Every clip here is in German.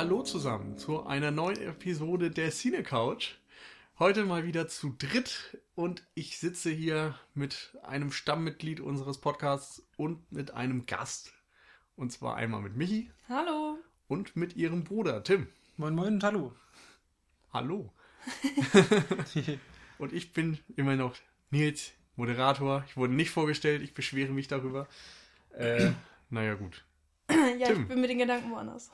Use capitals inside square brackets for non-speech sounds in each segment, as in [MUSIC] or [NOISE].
Hallo zusammen zu einer neuen Episode der Cine Couch. Heute mal wieder zu dritt und ich sitze hier mit einem Stammmitglied unseres Podcasts und mit einem Gast. Und zwar einmal mit Michi Hallo. und mit ihrem Bruder Tim. Moin Moin und Hallo. Hallo. [LAUGHS] Und ich bin immer noch Nils, Moderator. Ich wurde nicht vorgestellt, ich beschwere mich darüber. Äh, naja, gut. Ja, Tim. ich bin mit den Gedanken woanders.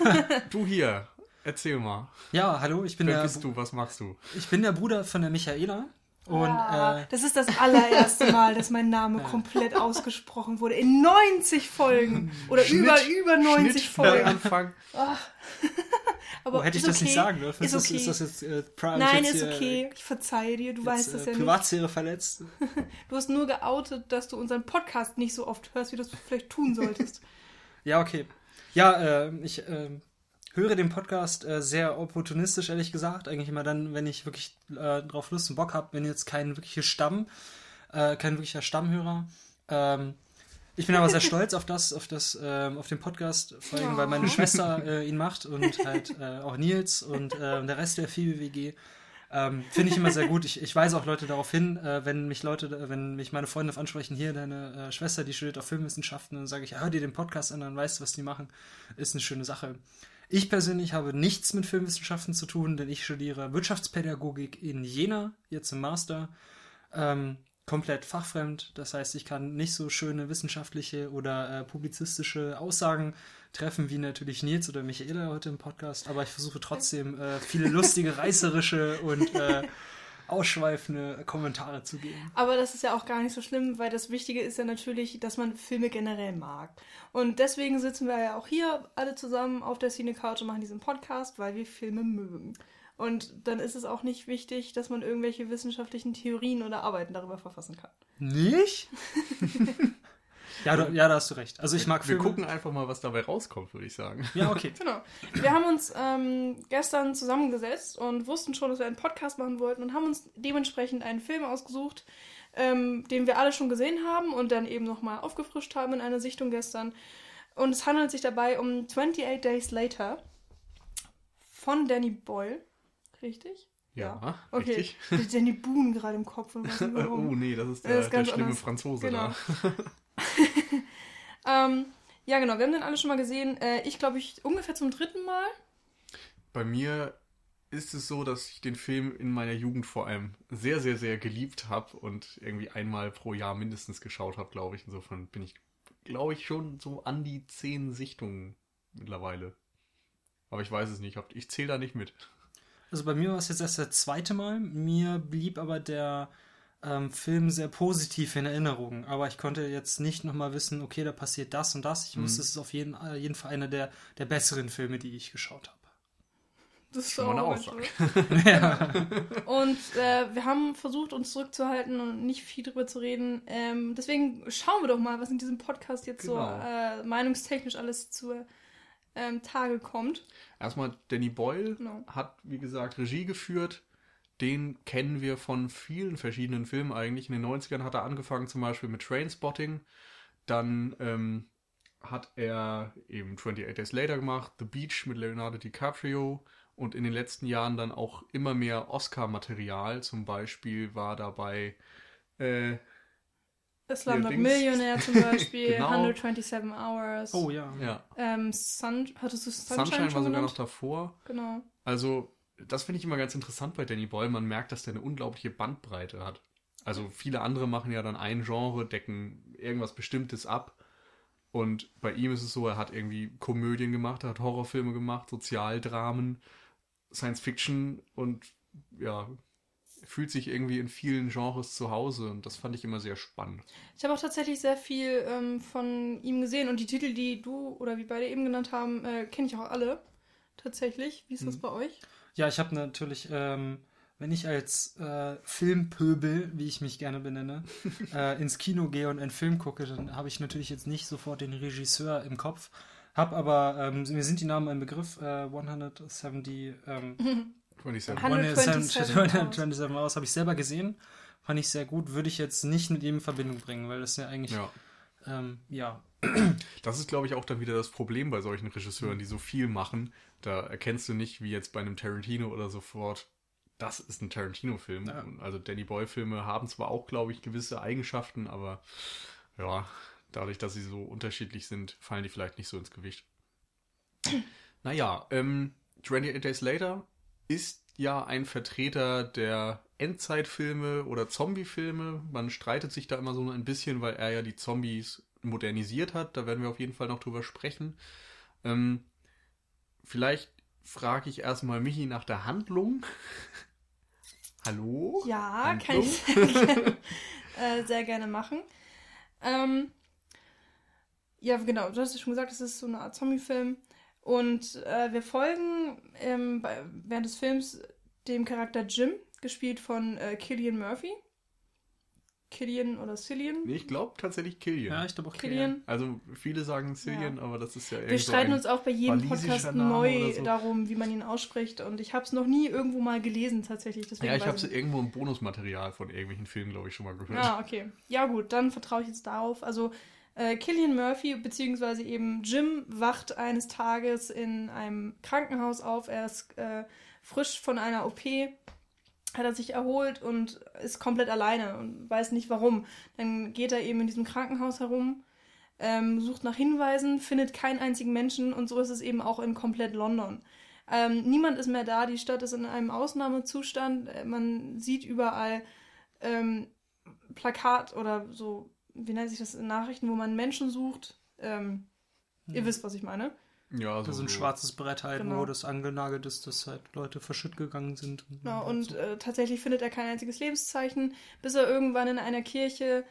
[LAUGHS] Du hier, erzähl mal. Ja, hallo, ich bin, Wer der, bist du? Was machst du? ich bin der Bruder von der Michaela. Und Ah, äh, das ist das allererste Mal, dass mein Name [LAUGHS] komplett ausgesprochen wurde. In 90 Folgen. [LAUGHS] Oder über, über 90 Schnitt Folgen. Anfang. Aber oh, hätte ich ist das nicht sagen dürfen? Ist das, okay. ist das jetzt äh, pri- Nein, jetzt ist hier, okay. Ich verzeihe dir. Du Jetzt, weißt äh, es ja nicht. Privatsphäre verletzt. Du hast nur geoutet, dass du unseren Podcast nicht so oft hörst, wie du es vielleicht tun solltest. Ja, okay. Ja, äh, ich äh, höre den Podcast äh, sehr opportunistisch, ehrlich gesagt. Eigentlich immer dann, wenn ich wirklich äh, drauf Lust und Bock habe, wenn jetzt kein wirklicher Stamm, äh, kein wirklicher Stammhörer. Ähm, ich bin aber sehr [LAUGHS] stolz auf das, auf das, ähm, auf den Podcast, vor allem, weil meine Oh. Schwester äh, ihn macht und halt äh, auch Nils und äh, der Rest der Phoebe WG. Ähm, Finde ich immer sehr gut. Ich, ich weise auch Leute darauf hin, äh, wenn mich Leute, wenn mich meine Freunde ansprechen, hier deine äh, Schwester, die studiert auf Filmwissenschaften, dann sage ich, hör dir den Podcast an, dann weißt du, was die machen. Ist eine schöne Sache. Ich persönlich habe nichts mit Filmwissenschaften zu tun, denn ich studiere Wirtschaftspädagogik in Jena, jetzt im Master. Ähm, komplett fachfremd. Das heißt, ich kann nicht so schöne wissenschaftliche oder äh, publizistische Aussagen treffen wie natürlich Nils oder Michaela heute im Podcast, aber ich versuche trotzdem äh, viele lustige, [LAUGHS] reißerische und äh, ausschweifende Kommentare zu geben. Aber das ist ja auch gar nicht so schlimm, weil das Wichtige ist ja natürlich, dass man Filme generell mag. Und deswegen sitzen wir ja auch hier alle zusammen auf der Cine Couch und machen diesen Podcast, weil wir Filme mögen. Und dann ist es auch nicht wichtig, dass man irgendwelche wissenschaftlichen Theorien oder Arbeiten darüber verfassen kann. Nicht? [LAUGHS] ja, du, ja, da hast du recht. Also ich mag Wir Filme. gucken einfach mal, was dabei rauskommt, würde ich sagen. Ja, okay. [LAUGHS] Genau. Wir haben uns ähm, gestern zusammengesetzt und wussten schon, dass wir einen Podcast machen wollten und haben uns dementsprechend einen Film ausgesucht, ähm, den wir alle schon gesehen haben und dann eben nochmal aufgefrischt haben in einer Sichtung gestern. Und es handelt sich dabei um 28 Days Later von Danny Boyle. Richtig? Ja, Okay. richtig. Ich hatte Danny Boone gerade im Kopf und weiß nicht [LAUGHS] Oh warum. nee, das ist Das der, ist ganz der schlimme anders. Franzose Genau. da. [LAUGHS] ähm, ja, genau. Wir haben den alle schon mal gesehen. Äh, ich glaube, ich ungefähr zum dritten Mal. Bei mir ist es so, dass ich den Film in meiner Jugend vor allem sehr, sehr, sehr geliebt habe und irgendwie einmal pro Jahr mindestens geschaut habe, glaube ich. Insofern bin ich, glaube ich, schon so an die zehn Sichtungen mittlerweile. Aber ich weiß es nicht. Ich zähle da nicht mit. Also bei mir war es jetzt erst das zweite Mal. Mir blieb aber der ähm, Film sehr positiv in Erinnerung. Aber ich konnte jetzt nicht nochmal wissen, okay, da passiert das und das. Ich muss, es ist auf jeden, äh, jeden Fall einer der, der besseren Filme, die ich geschaut habe. Das ist Schon mal eine Aussage. [LAUGHS] [LAUGHS] Und äh, wir haben versucht, uns zurückzuhalten und nicht viel drüber zu reden. Ähm, deswegen schauen wir doch mal, was in diesem Podcast jetzt Genau. so äh, meinungstechnisch alles zu ähm, Tage kommt. Erstmal, Danny Boyle Genau. hat, wie gesagt, Regie geführt. Den kennen wir von vielen verschiedenen Filmen eigentlich. In den 90ern hat er angefangen zum Beispiel mit Trainspotting. Dann ähm, hat er eben 28 Days Later gemacht, The Beach mit Leonardo DiCaprio. Und in den letzten Jahren dann auch immer mehr Oscar-Material. Zum Beispiel war dabei äh, Slumdog. Millionär zum [LAUGHS] Beispiel, Genau. 127 Hours. Oh ja. ja, Ähm, Sun, hattest du Sunshine, Sunshine war sogar noch davor. Genau. Also, das finde ich immer ganz interessant bei Danny Boyle. Man merkt, dass der eine unglaubliche Bandbreite hat. Also, viele andere machen ja dann ein Genre, decken irgendwas Bestimmtes ab. Und bei ihm ist es so, er hat irgendwie Komödien gemacht, er hat Horrorfilme gemacht, Sozialdramen, Science Fiction und ja, fühlt sich irgendwie in vielen Genres zu Hause. Und das fand ich immer sehr spannend. Ich habe auch tatsächlich sehr viel ähm, von ihm gesehen und die Titel, die du oder wir beide eben genannt haben, äh, kenne ich auch alle. Tatsächlich. Wie ist Mhm. das bei euch? Ja, ich habe natürlich, ähm, wenn ich als äh, Filmpöbel, wie ich mich gerne benenne, [LAUGHS] äh, ins Kino gehe und einen Film gucke, dann habe ich natürlich jetzt nicht sofort den Regisseur im Kopf. Hab aber, ähm, mir sind die Namen ein Begriff, äh, 170, ähm, [LAUGHS] 27. 127 127 aus, habe ich selber gesehen. Fand ich sehr gut, würde ich jetzt nicht mit ihm in Verbindung bringen, weil das ja eigentlich Ja. Ähm, ja. [CLEARS THROAT] Das ist, glaube ich, auch dann wieder das Problem bei solchen Regisseuren, die so viel machen. Da erkennst du nicht, wie jetzt bei einem Tarantino oder sofort, das ist ein Tarantino-Film. Ja. Also Danny Boyle-Filme haben zwar auch, glaube ich, gewisse Eigenschaften, aber ja, dadurch, dass sie so unterschiedlich sind, fallen die vielleicht nicht so ins Gewicht. [CLEARS THROAT] Naja, ähm, 28 Days Later ist ja ein Vertreter der Endzeitfilme oder Zombie-Filme. Man streitet sich da immer so ein bisschen, weil er ja die Zombies modernisiert hat. Da werden wir auf jeden Fall noch drüber sprechen. Ähm, vielleicht frage ich erstmal Michi nach der Handlung. [LAUGHS] Hallo? Ja, kann Handlung? ich sehr [LAUGHS] [LAUGHS] gerne, äh, sehr gerne machen. Ähm, ja, genau, du hast ja schon gesagt, es ist so eine Art Zombie-Film. Und äh, wir folgen ähm, bei, während des Films dem Charakter Jim, gespielt von äh, Killian Murphy. Killian oder Cillian? Nee, ich glaube tatsächlich Killian. Ja, ich glaube auch Killian. Also viele sagen Cillian, aber das ist ja Wir irgendwie so streiten ein- uns auch bei jedem Podcast neu so. darum, wie man ihn ausspricht. Und ich habe es noch nie irgendwo mal gelesen, tatsächlich. Deswegen Ja, ich habe irgendwo im Bonusmaterial von irgendwelchen Filmen, glaube ich, schon mal gehört. Ah, okay. Ja, gut, dann vertraue ich jetzt darauf. Also, äh, Killian Murphy, beziehungsweise eben Jim, wacht eines Tages in einem Krankenhaus auf. Er ist äh, frisch von einer OP, hat er sich erholt und ist komplett alleine und weiß nicht warum. Dann geht er eben in diesem Krankenhaus herum, ähm, sucht nach Hinweisen, findet keinen einzigen Menschen und so ist es eben auch in komplett London. Ähm, niemand ist mehr da, die Stadt ist in einem Ausnahmezustand. Äh, Man sieht überall ähm, Plakat oder so, wie nennt sich das in Nachrichten, wo man Menschen sucht. Ähm, Ihr wisst, was ich meine. Ja, Das ist ein so- schwarzes Brett halt, Genau. wo das angenagelt ist, dass halt Leute verschütt gegangen sind. Genau, und äh, tatsächlich findet er kein einziges Lebenszeichen, bis er irgendwann in einer Kirche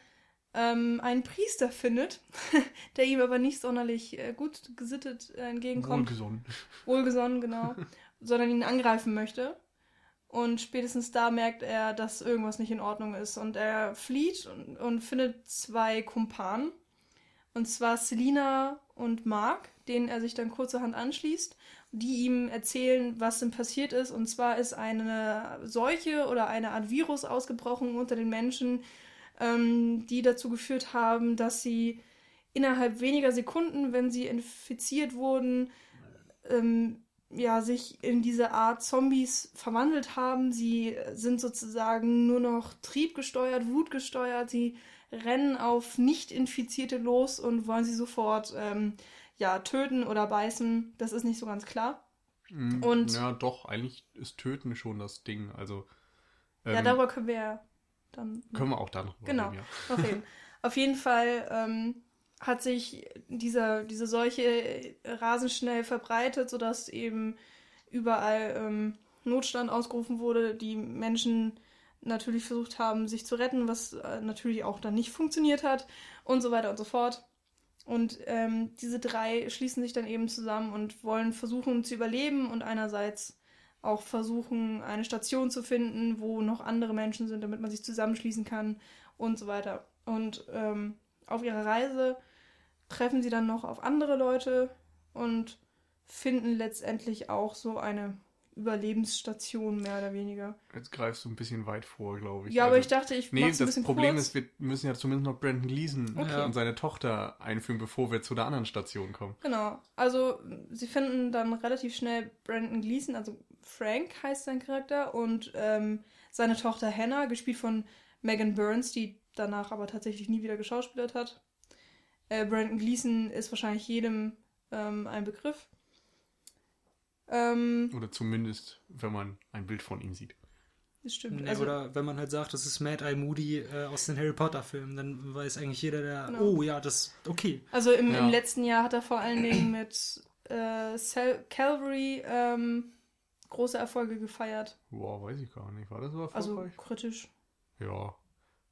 ähm, einen Priester findet, [LAUGHS] der ihm aber nicht sonderlich äh, gut gesittet äh, entgegenkommt. Wohlgesonnen. Wohlgesonnen, genau, [LAUGHS] sondern ihn angreifen möchte. Und spätestens da merkt er, dass irgendwas nicht in Ordnung ist. Und er flieht und, und findet zwei Kumpanen. Und zwar Selina und Mark, denen er sich dann kurzerhand anschließt, die ihm erzählen, was denn passiert ist. Und zwar ist eine Seuche oder eine Art Virus ausgebrochen unter den Menschen, ähm, die dazu geführt haben, dass sie innerhalb weniger Sekunden, wenn sie infiziert wurden, ähm, ja, sich in diese Art Zombies verwandelt haben. Sie sind sozusagen nur noch triebgesteuert, wutgesteuert. Sie rennen auf Nicht-Infizierte los und wollen sie sofort ähm, ja, töten oder beißen. Das ist nicht so ganz klar. Mm, Und- ja, doch, eigentlich ist Töten schon das Ding. Also ja, ähm, darüber können wir ja dann können wir auch dann noch Genau. reden, ja. Auf jeden [LAUGHS] Fall ähm, hat sich dieser, diese Seuche äh, rasend schnell verbreitet, sodass eben überall ähm, Notstand ausgerufen wurde, die Menschen natürlich versucht haben, sich zu retten, was äh, natürlich auch dann nicht funktioniert hat und so weiter und so fort. Und ähm, diese drei schließen sich dann eben zusammen und wollen versuchen zu überleben und einerseits auch versuchen, eine Station zu finden, wo noch andere Menschen sind, damit man sich zusammenschließen kann und so weiter. Und ähm, auf ihrer Reise treffen sie dann noch auf andere Leute und finden letztendlich auch so eine Überlebensstation, mehr oder weniger. Jetzt greifst du ein bisschen weit vor, glaube ich. Ja, aber Also- ich dachte, ich Nee, das Problem kurz. ist, wir müssen ja zumindest noch Brandon Gleason Okay. und seine Tochter einführen, bevor wir zu der anderen Station kommen. Genau. Also, sie finden dann relativ schnell Brandon Gleason, also Frank heißt sein Charakter, und ähm, seine Tochter Hannah, gespielt von Megan Burns, die danach aber tatsächlich nie wieder geschauspielert hat. Äh, Brandon Gleason ist wahrscheinlich jedem ähm, ein Begriff. Ähm, Oder zumindest, wenn man ein Bild von ihm sieht. das stimmt. Nee, also, oder wenn man halt sagt, das ist Mad Eye Moody äh, aus den Harry Potter Filmen, dann weiß eigentlich jeder, der, Genau. oh ja, das, okay. also im, Ja. im letzten Jahr hat er vor allen Dingen mit äh, Cal- Calvary ähm, große Erfolge gefeiert. Wow, weiß ich gar nicht. War das so Also erfolgreich? kritisch. Ja.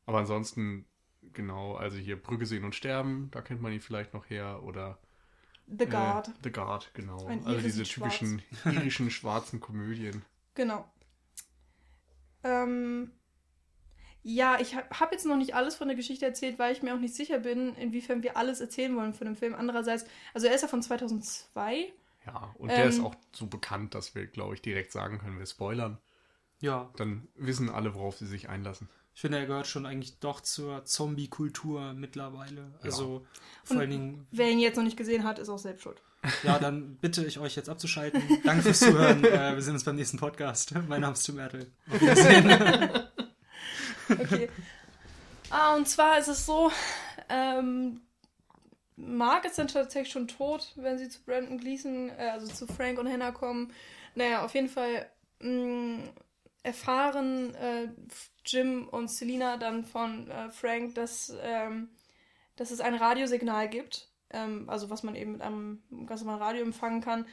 Aber ansonsten, genau, also hier Brücke sehen und sterben, da kennt man ihn vielleicht noch her. Oder The Guard. Äh, The Guard, genau. Ein also diese in Schwarz. typischen [LAUGHS] irischen schwarzen Komödien. Genau. Ähm, ja, ich habe hab jetzt noch nicht alles von der Geschichte erzählt, weil ich mir auch nicht sicher bin, inwiefern wir alles erzählen wollen von dem Film. Andererseits, also er ist ja von 2002. Ja, und der ist Ähm. auch so bekannt, dass wir, glaube ich, direkt sagen können, wir spoilern. Ja, Dann wissen alle, worauf sie sich einlassen. Ich finde, er gehört schon eigentlich doch zur Zombie-Kultur mittlerweile. Also vor Und allen Dingen, Wer ihn jetzt noch nicht gesehen hat, ist auch selbst schuld. ja, dann bitte ich euch jetzt abzuschalten. Danke fürs Zuhören. [LAUGHS] äh, wir sehen uns beim nächsten Podcast. [LAUGHS] Mein Name ist Tim Ertel. Auf Wiedersehen. [LAUGHS] Okay. ah, und zwar ist es so, ähm, Mark ist dann tatsächlich schon tot, wenn sie zu Brandon Gleason, äh, also zu Frank und Hannah kommen. Naja, auf jeden Fall mh, erfahren äh, Jim und Selina dann von äh, Frank, dass, ähm, dass es ein Radiosignal gibt, ähm, also was man eben mit einem ganz normalen Radio empfangen kann,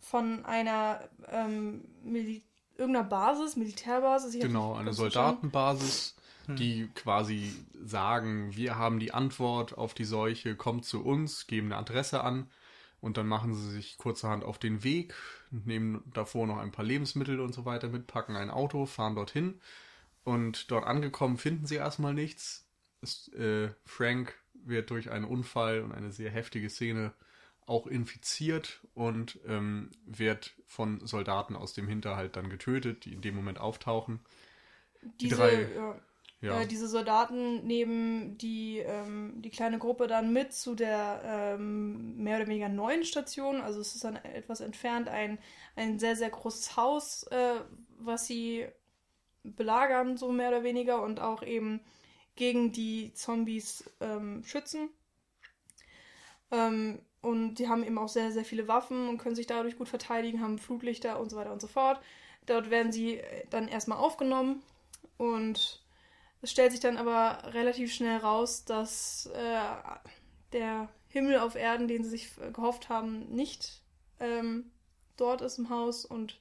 von einer ähm, Mili irgendeiner Basis, Militärbasis. Genau, eine ganz verstanden. Soldatenbasis, die quasi sagen, wir haben die Antwort auf die Seuche, kommt zu uns, geben eine Adresse an und dann machen sie sich kurzerhand auf den Weg, nehmen davor noch ein paar Lebensmittel und so weiter mit, packen ein Auto, fahren dorthin und dort angekommen finden sie erstmal nichts. Es, äh, Frank wird durch einen Unfall und eine sehr heftige Szene auch infiziert und ähm, wird von Soldaten aus dem Hinterhalt dann getötet, die in dem Moment auftauchen. Die diese, drei- ja, Ja, äh, diese Soldaten nehmen die, ähm, die kleine Gruppe dann mit zu der ähm, mehr oder weniger neuen Station. Also es ist dann etwas entfernt ein, ein sehr, sehr großes Haus, äh, was sie belagern, so mehr oder weniger, und auch eben gegen die Zombies ähm, schützen. Ähm, und die haben eben auch sehr, sehr viele Waffen und können sich dadurch gut verteidigen, haben Flutlichter und so weiter und so fort. Dort werden sie äh, dann erstmal aufgenommen und es stellt sich dann aber relativ schnell raus, dass äh, der Himmel auf Erden, den sie sich äh, gehofft haben, nicht ähm, dort ist im Haus und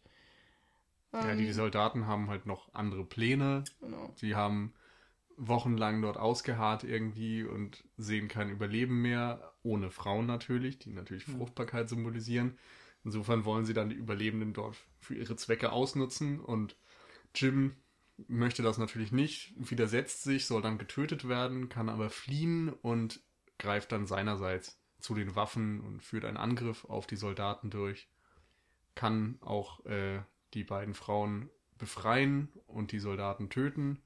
ja, ähm, die Soldaten haben halt noch andere Pläne. genau. Sie haben wochenlang dort ausgeharrt irgendwie und sehen kein Überleben mehr, ohne Frauen natürlich, die natürlich Mhm. Fruchtbarkeit symbolisieren. Insofern wollen sie dann die Überlebenden dort für ihre Zwecke ausnutzen und Jim möchte das natürlich nicht, widersetzt sich, soll dann getötet werden, kann aber fliehen und greift dann seinerseits zu den Waffen und führt einen Angriff auf die Soldaten durch, kann auch äh, die beiden Frauen befreien und die Soldaten töten,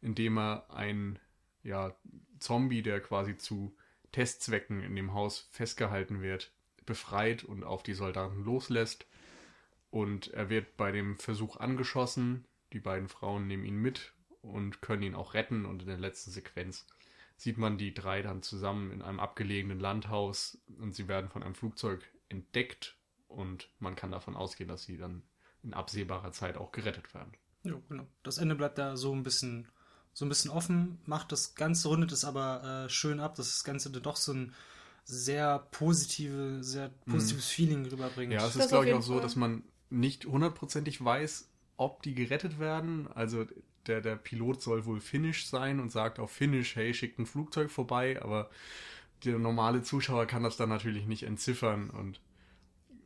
indem er einen ja, Zombie, der quasi zu Testzwecken in dem Haus festgehalten wird, befreit und auf die Soldaten loslässt. Und er wird bei dem Versuch angeschossen. Die beiden Frauen nehmen ihn mit und können ihn auch retten. Und in der letzten Sequenz sieht man die drei dann zusammen in einem abgelegenen Landhaus und sie werden von einem Flugzeug entdeckt und man kann davon ausgehen, dass sie dann in absehbarer Zeit auch gerettet werden. Ja, genau. Das Ende bleibt da so ein bisschen, so ein bisschen offen, macht das Ganze, rundet es aber äh, schön ab, dass das Ganze dann doch so ein sehr positive, sehr positives Feeling rüberbringt. Ja, es Das ist, glaube ich, auch so, Fall. dass man nicht hundertprozentig weiß, ob die gerettet werden. Also der, der Pilot soll wohl Finnish sein und sagt auf Finnish, hey, schickt ein Flugzeug vorbei, aber der normale Zuschauer kann das dann natürlich nicht entziffern und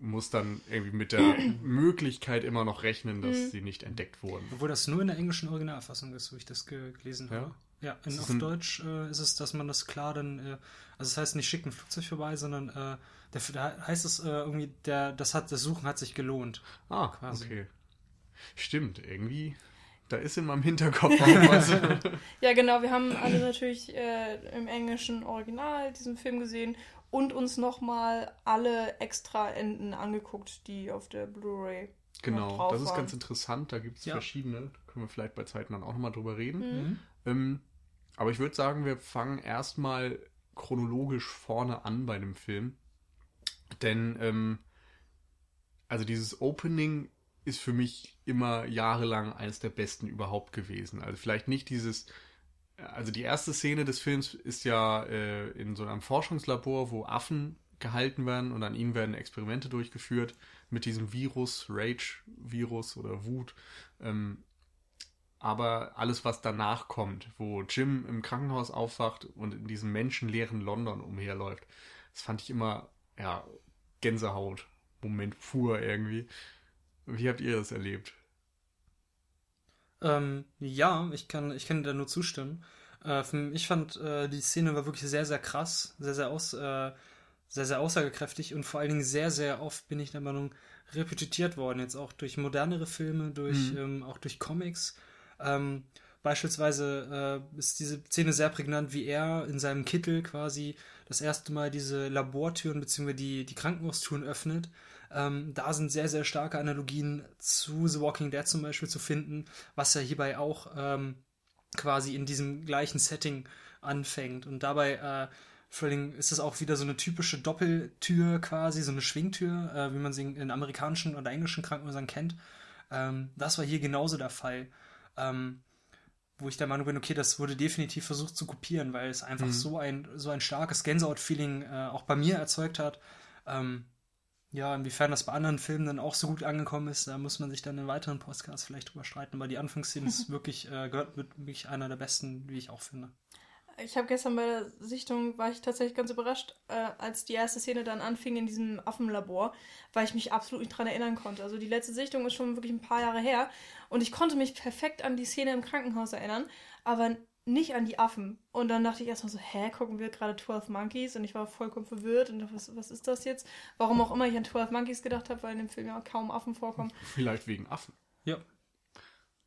muss dann irgendwie mit der [CLEARS THROAT] Möglichkeit immer noch rechnen, dass Mhm. sie nicht entdeckt wurden. Obwohl das nur in der englischen Originalfassung ist, wo ich das ge gelesen Ja? habe. Ja, in, auf es ein- Deutsch äh, ist es, dass man das klar dann, äh, also das heißt nicht schickt ein Flugzeug vorbei, sondern äh, der, da heißt es äh, irgendwie, der, das hat, das Suchen hat sich gelohnt. Ah, Quasi. okay. Stimmt, irgendwie. Da ist in meinem Hinterkopf [LAUGHS] auch was. Ja, genau, wir haben alle natürlich äh, im englischen Original diesen Film gesehen und uns nochmal alle extra Enden angeguckt, die auf der Blu-ray noch genau, drauf das ist waren. ganz interessant. Da gibt es Ja. verschiedene. Da können wir vielleicht bei Zeiten dann auch nochmal drüber reden. Mhm. Ähm, aber ich würde sagen, wir fangen erstmal chronologisch vorne an bei dem Film. Denn, ähm, also dieses Opening ist für mich immer jahrelang eines der besten überhaupt gewesen. Also vielleicht nicht dieses, also die erste Szene des Films ist ja äh, in so einem Forschungslabor, wo Affen gehalten werden und an ihnen werden Experimente durchgeführt mit diesem Virus, Rage-Virus oder Wut. Ähm, aber alles, was danach kommt, wo Jim im Krankenhaus aufwacht und in diesem menschenleeren London umherläuft, das fand ich immer, ja, Gänsehaut. Moment pur irgendwie. Wie habt ihr das erlebt? Ähm, ja, ich kann, ich kann da nur zustimmen. Äh, ich fand, äh, die Szene war wirklich sehr, sehr krass, sehr, sehr, aus, äh, sehr, sehr aussagekräftig und vor allen Dingen sehr, sehr oft bin ich der Meinung, repetitiert worden, jetzt auch durch modernere Filme, durch, Mhm. ähm, auch durch Comics. Ähm, Beispielsweise äh, ist diese Szene sehr prägnant, wie er in seinem Kittel quasi das erste Mal diese Labortüren bzw. die, die Krankenhaustüren öffnet. Ähm, da sind sehr, sehr starke Analogien zu The Walking Dead zum Beispiel zu finden, was ja hierbei auch ähm, quasi in diesem gleichen Setting anfängt. Und dabei äh, allem ist es auch wieder so eine typische Doppeltür quasi, so eine Schwingtür, äh, wie man sie in amerikanischen oder englischen Krankenhäusern kennt. Ähm, das war hier genauso der Fall. Ähm, wo ich der Meinung bin, okay, das wurde definitiv versucht zu kopieren, weil es einfach mhm. so ein so ein starkes Gänsehaut-Feeling äh, auch bei mir erzeugt hat. Ähm, ja, inwiefern das bei anderen Filmen dann auch so gut angekommen ist, da muss man sich dann in weiteren Podcasts vielleicht drüber streiten. Aber die Anfangsszene ist [LAUGHS] wirklich, äh, gehört wirklich einer der besten, wie ich auch finde. Ich habe gestern bei der Sichtung, war ich tatsächlich ganz überrascht, äh, als die erste Szene dann anfing in diesem Affenlabor, weil ich mich absolut nicht dran erinnern konnte. Also die letzte Sichtung ist schon wirklich ein paar Jahre her und ich konnte mich perfekt an die Szene im Krankenhaus erinnern, aber nicht an die Affen. Und dann dachte ich erstmal so, hä, gucken wir gerade 12 Monkeys? Und ich war vollkommen verwirrt und dachte, was, was ist das jetzt? Warum auch immer ich an 12 Monkeys gedacht habe, weil in dem Film ja kaum Affen vorkommen. [LAUGHS] Vielleicht wegen Affen. Ja.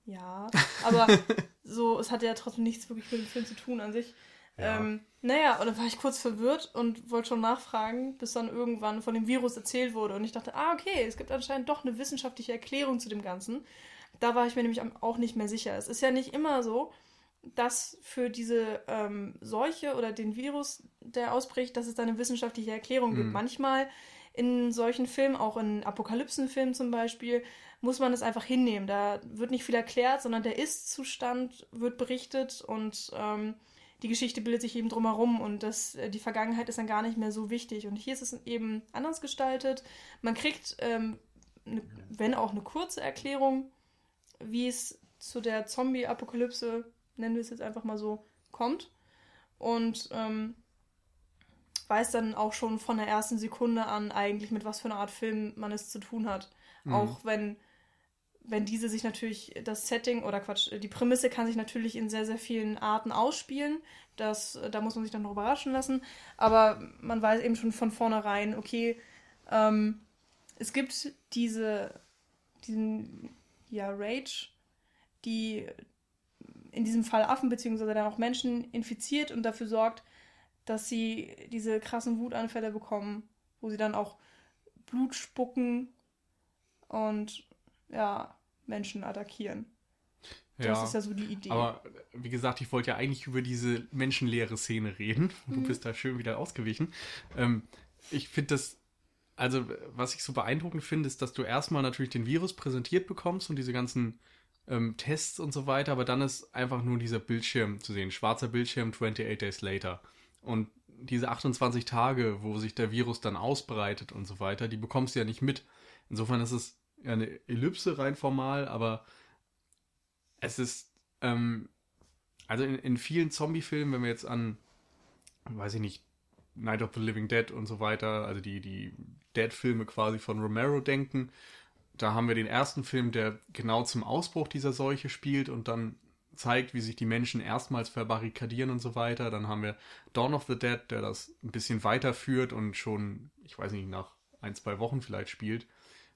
Ja, aber [LAUGHS] so, es hatte ja trotzdem nichts wirklich mit dem Film zu tun an sich. Ja. Ähm, naja, und dann war ich kurz verwirrt und wollte schon nachfragen, bis dann irgendwann von dem Virus erzählt wurde. Und ich dachte, ah, okay, es gibt anscheinend doch eine wissenschaftliche Erklärung zu dem Ganzen. Da war ich mir nämlich auch nicht mehr sicher. Es ist ja nicht immer so, dass für diese ähm, Seuche oder den Virus, der ausbricht, dass es da eine wissenschaftliche Erklärung mhm. gibt. Manchmal in solchen Filmen, auch in Apokalypsenfilmen zum Beispiel, muss man es einfach hinnehmen. Da wird nicht viel erklärt, sondern der Ist-Zustand wird berichtet und ähm, die Geschichte bildet sich eben drumherum und das, äh, die Vergangenheit ist dann gar nicht mehr so wichtig. Und hier ist es eben anders gestaltet. Man kriegt, ähm, ne, wenn auch eine kurze Erklärung, wie es zu der Zombie-Apokalypse, nennen wir es jetzt einfach mal so, kommt. Und ähm, weiß dann auch schon von der ersten Sekunde an eigentlich, mit was für einer Art Film man es zu tun hat. Mhm. Auch wenn wenn diese sich natürlich, das Setting oder Quatsch, die Prämisse kann sich natürlich in sehr, sehr vielen Arten ausspielen. Das, da muss man sich dann noch überraschen lassen. Aber man weiß eben schon von vornherein, okay, ähm, es gibt diese, diesen, ja, Rage, die in diesem Fall Affen beziehungsweise dann auch Menschen infiziert und dafür sorgt, dass sie diese krassen Wutanfälle bekommen, wo sie dann auch Blut spucken und ja, Menschen attackieren. Das ja, ist ja so die Idee. Aber wie gesagt, ich wollte ja eigentlich über diese menschenleere Szene reden. [LAUGHS] Du mhm. bist da schön wieder ausgewichen. Ähm, ich finde das, also was ich so beeindruckend finde, ist, dass du erstmal natürlich den Virus präsentiert bekommst und diese ganzen ähm, Tests und so weiter, aber dann ist einfach nur dieser Bildschirm zu sehen. Schwarzer Bildschirm, 28 Days Later. Und diese 28 Tage, wo sich der Virus dann ausbreitet und so weiter, die bekommst du ja nicht mit. Insofern ist es ja eine Ellipse rein formal, aber es ist, ähm, also in, in vielen Zombie-Filmen, wenn wir jetzt an, weiß ich nicht, Night of the Living Dead und so weiter, also die, die Dead-Filme quasi von Romero denken, da haben wir den ersten Film, der genau zum Ausbruch dieser Seuche spielt und dann zeigt, wie sich die Menschen erstmals verbarrikadieren und so weiter. Dann haben wir Dawn of the Dead, der das ein bisschen weiterführt und schon, ich weiß nicht, nach ein, zwei Wochen vielleicht spielt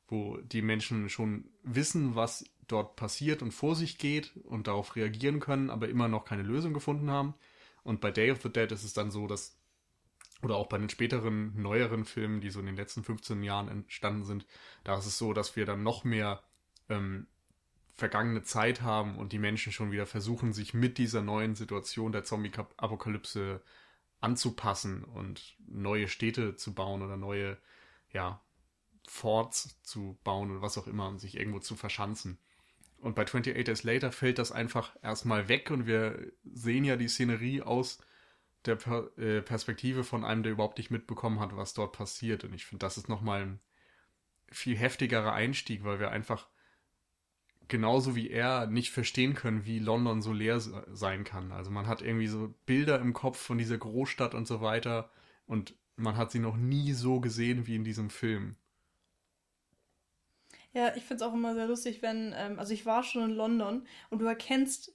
wo die Menschen schon wissen, was dort passiert und vor sich geht und darauf reagieren können, aber immer noch keine Lösung gefunden haben. Und bei Day of the Dead ist es dann so, dass, oder auch bei den späteren, neueren Filmen, die so in den letzten 15 Jahren entstanden sind, da ist es so, dass wir dann noch mehr ähm, vergangene Zeit haben und die Menschen schon wieder versuchen, sich mit dieser neuen Situation der Zombie-Apokalypse anzupassen und neue Städte zu bauen oder neue, ja, Forts zu bauen oder was auch immer und sich irgendwo zu verschanzen. Und bei 28 Days Later fällt das einfach erstmal weg und wir sehen ja die Szenerie aus der per äh, Perspektive von einem, der überhaupt nicht mitbekommen hat, was dort passiert. Und ich finde, das ist nochmal ein viel heftigerer Einstieg, weil wir einfach genauso wie er nicht verstehen können, wie London so leer sein kann. Also man hat irgendwie so Bilder im Kopf von dieser Großstadt und so weiter und man hat sie noch nie so gesehen wie in diesem Film. Ja, ich finde es auch immer sehr lustig, wenn, ähm, also ich war schon in London und du erkennst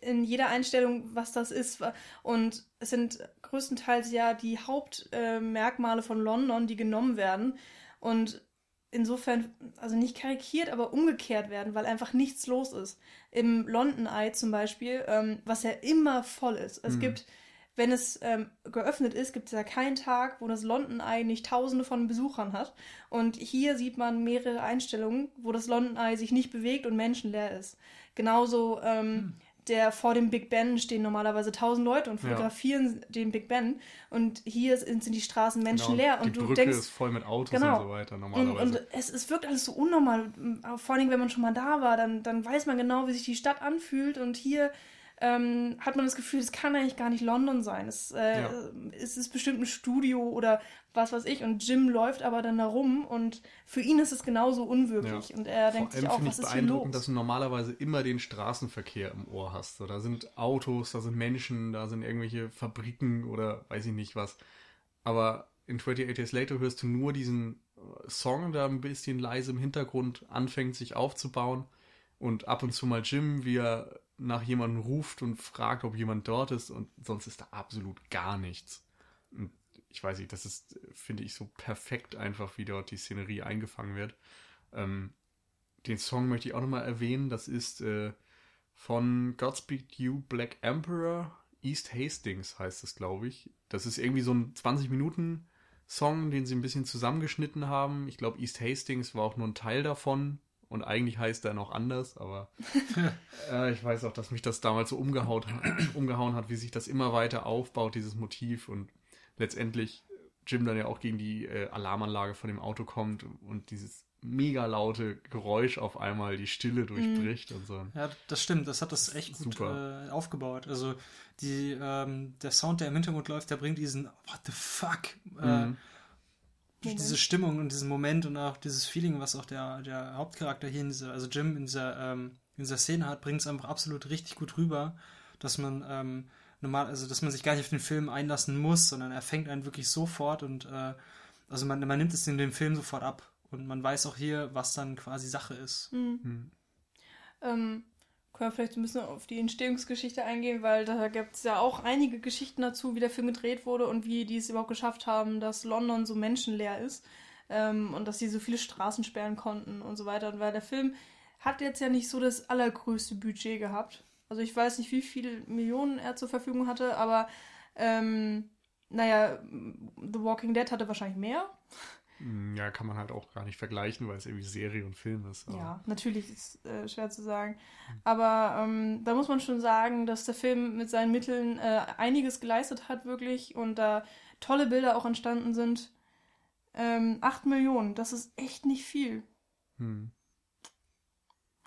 in jeder Einstellung, was das ist. Und es sind größtenteils ja die Hauptmerkmale von London, die genommen werden. Und insofern, also nicht karikiert, aber umgekehrt werden, weil einfach nichts los ist. Im London Eye zum Beispiel, ähm, was ja immer voll ist. Es Mhm. gibt, wenn es ähm, geöffnet ist, gibt es ja keinen Tag, wo das London Eye nicht tausende von Besuchern hat. Und hier sieht man mehrere Einstellungen, wo das London Eye sich nicht bewegt und menschenleer ist. Genauso ähm, der vor dem Big Ben stehen normalerweise tausend Leute und Ja. fotografieren den Big Ben. Und hier sind, sind die Straßen menschenleer. Genau, und die du Brücke denkst, ist voll mit Autos Genau. und so weiter und, normalerweise. und es, es wirkt alles so unnormal. Vor allem, wenn man schon mal da war, dann, dann weiß man genau, wie sich die Stadt anfühlt. Und hier ähm, hat man das Gefühl, es kann eigentlich gar nicht London sein. Es, äh, Ja. es ist bestimmt ein Studio oder was weiß ich. Und Jim läuft aber dann da rum und für ihn ist es genauso unwirklich. Und er denkt Vor sich allem auch, was ich ist hier beeindruckend, los? dass du normalerweise immer den Straßenverkehr im Ohr hast. So, da sind Autos, da sind Menschen, da sind irgendwelche Fabriken oder weiß ich nicht was. Aber in 28 Days Later hörst du nur diesen äh, Song, der ein bisschen leise im Hintergrund anfängt, sich aufzubauen. Und ab und zu mal Jim, wie er nach jemandem ruft und fragt, ob jemand dort ist. Und sonst ist da absolut gar nichts. Und ich weiß nicht, das ist, finde ich, so perfekt einfach, wie dort die Szenerie eingefangen wird. Ähm, den Song möchte ich auch nochmal erwähnen. Das ist äh, von Godspeed You Black Emperor. East Hastings heißt es, glaube ich. Das ist irgendwie so ein 20-Minuten-Song, den sie ein bisschen zusammengeschnitten haben. Ich glaube, East Hastings war auch nur ein Teil davon. Und eigentlich heißt er noch anders, aber [LAUGHS] äh, ich weiß auch, dass mich das damals so umgehaut, [CLEARS THROAT] umgehauen hat, wie sich das immer weiter aufbaut, dieses Motiv. Und letztendlich Jim dann ja auch gegen die äh, Alarmanlage von dem Auto kommt und dieses mega laute Geräusch auf einmal die Stille durchbricht und so. Ja, das stimmt, das hat das echt gut äh, aufgebaut. Also die, ähm, der Sound, der im Hintergrund läuft, der bringt diesen What the fuck? Äh, Mhm. Moment. diese Stimmung und diesen Moment und auch dieses Feeling, was auch der, der Hauptcharakter hier in dieser, also Jim in dieser, ähm, in dieser Szene hat, bringt es einfach absolut richtig gut rüber, dass man ähm, normal, also dass man sich gar nicht auf den Film einlassen muss, sondern er fängt einen wirklich sofort und äh, also man, man nimmt es in dem Film sofort ab und man weiß auch hier, was dann quasi Sache ist. Hm. Hm. Ähm, können wir vielleicht ein bisschen auf die Entstehungsgeschichte eingehen, weil da gibt es ja auch einige Geschichten dazu, wie der Film gedreht wurde und wie die es überhaupt geschafft haben, dass London so menschenleer ist ähm, und dass sie so viele Straßen sperren konnten und so weiter. Und weil der Film hat jetzt ja nicht so das allergrößte Budget gehabt. Also ich weiß nicht, wie viele Millionen er zur Verfügung hatte, aber ähm, naja, The Walking Dead hatte wahrscheinlich mehr. Hm, Ja, kann man halt auch gar nicht vergleichen, weil es irgendwie Serie und Film ist. aber- Ja, natürlich ist äh, schwer zu sagen. Aber ähm, da muss man schon sagen, dass der Film mit seinen Mitteln äh, einiges geleistet hat, wirklich. Und da tolle Bilder auch entstanden sind. Ähm, 8 Millionen, das ist echt nicht viel. Hm.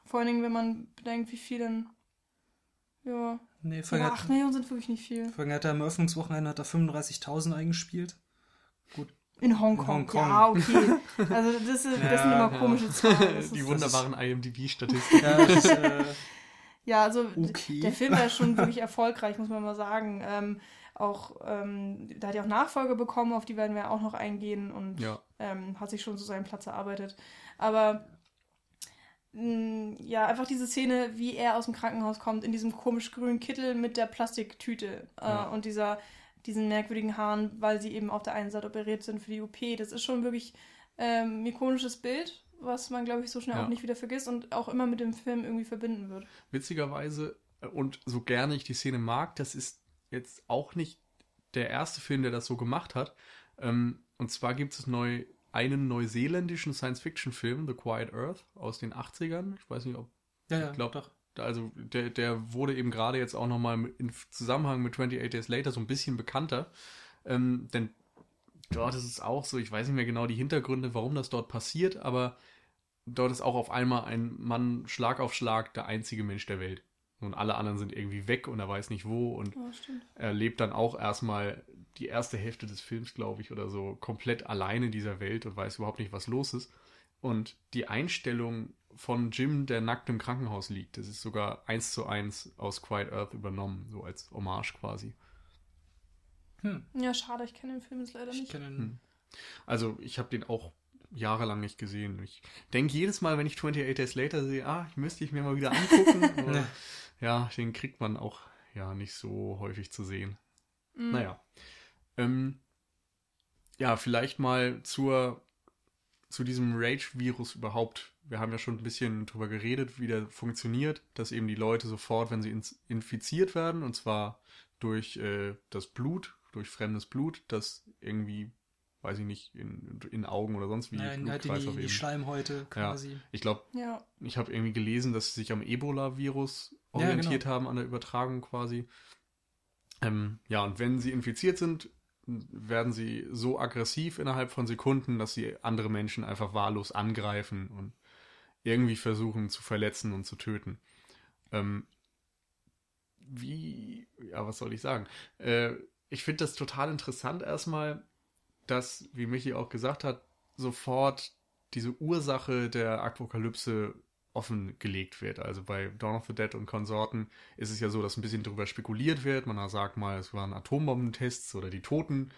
Vor allen Dingen, wenn man bedenkt, wie viel denn. Ja. Nee, ja hat, 8 Millionen sind wirklich nicht viel. vorhin hat er am Eröffnungswochenende hat er 35.000 eingespielt. In Hongkong. Hongkong. Ja, okay. Also, das, ist, das sind immer ja. komische Zahlen. [LAUGHS] Die wunderbaren IMDb-Statistiken. Ja, äh, [LAUGHS] Ja, also Okay. der Film war schon [LAUGHS] wirklich erfolgreich, muss man mal sagen. Ähm, auch, ähm, da hat er auch Nachfolge bekommen, auf die werden wir auch noch eingehen und ähm, hat sich schon zu seinem Platz erarbeitet. Aber mh, ja, einfach diese Szene, wie er aus dem Krankenhaus kommt, in diesem komisch grünen Kittel mit der Plastiktüte äh, und dieser, diesen merkwürdigen Haaren, weil sie eben auf der einen Seite operiert sind für die OP. Das ist schon wirklich ähm, ein ikonisches Bild, was man, glaube ich, so schnell Ja. auch nicht wieder vergisst und auch immer mit dem Film irgendwie verbinden wird. Witzigerweise, äh, und so gerne ich die Szene mag, das ist jetzt auch nicht der erste Film, der das so gemacht hat. Ähm, und zwar gibt es neu einen neuseeländischen Science-Fiction-Film, The Quiet Earth, aus den 80ern. Ich weiß nicht, ob ja, ja, Ich glaub, doch. Also der, der wurde eben gerade jetzt auch nochmal in Zusammenhang mit 28 Days Later so ein bisschen bekannter. Ähm, denn dort ist es auch so, ich weiß nicht mehr genau die Hintergründe, warum das dort passiert, aber dort ist auch auf einmal ein Mann Schlag auf Schlag der einzige Mensch der Welt. Und alle anderen sind irgendwie weg und er weiß nicht wo und stimmt. er lebt dann auch erstmal die erste Hälfte des Films, glaube ich, oder so komplett alleine in dieser Welt und weiß überhaupt nicht, was los ist. Und die Einstellung von Jim, der nackt im Krankenhaus liegt, das ist sogar eins zu eins aus Quiet Earth übernommen, so als Hommage quasi. Hm. Ja, schade, ich kenne den Film jetzt leider Ich nicht. kenne ihn. Hm. Also ich habe den auch jahrelang nicht gesehen. Ich denke jedes Mal, wenn ich 28 Days Later sehe, ah, ich müsste ich mir mal wieder angucken. [LAUGHS] Aber ja, den kriegt man auch ja nicht so häufig zu sehen. Mhm. Naja. Ähm, ja, vielleicht mal zur zu diesem Rage-Virus überhaupt. Wir haben ja schon ein bisschen drüber geredet, wie der funktioniert, dass eben die Leute sofort, wenn sie ins, infiziert werden, und zwar durch äh, das Blut, durch fremdes Blut, das irgendwie, weiß ich nicht, in, in Augen oder sonst wie. Ja, in, halt die, die Schleimhäute quasi. Ja, ich glaube, Ja. ich habe irgendwie gelesen, dass sie sich am Ebola-Virus Ja, orientiert genau. haben, an der Übertragung quasi. Ähm, ja, und wenn sie infiziert sind, werden sie so aggressiv innerhalb von Sekunden, dass sie andere Menschen einfach wahllos angreifen und irgendwie versuchen zu verletzen und zu töten. Ähm, wie, ja, was soll ich sagen? Äh, ich finde das total interessant erstmal, dass, wie Michi auch gesagt hat, sofort diese Ursache der Apokalypse offengelegt wird. Also bei Dawn of the Dead und Konsorten ist es ja so, dass ein bisschen darüber spekuliert wird. Man sagt mal, es waren Atombombentests oder die Toten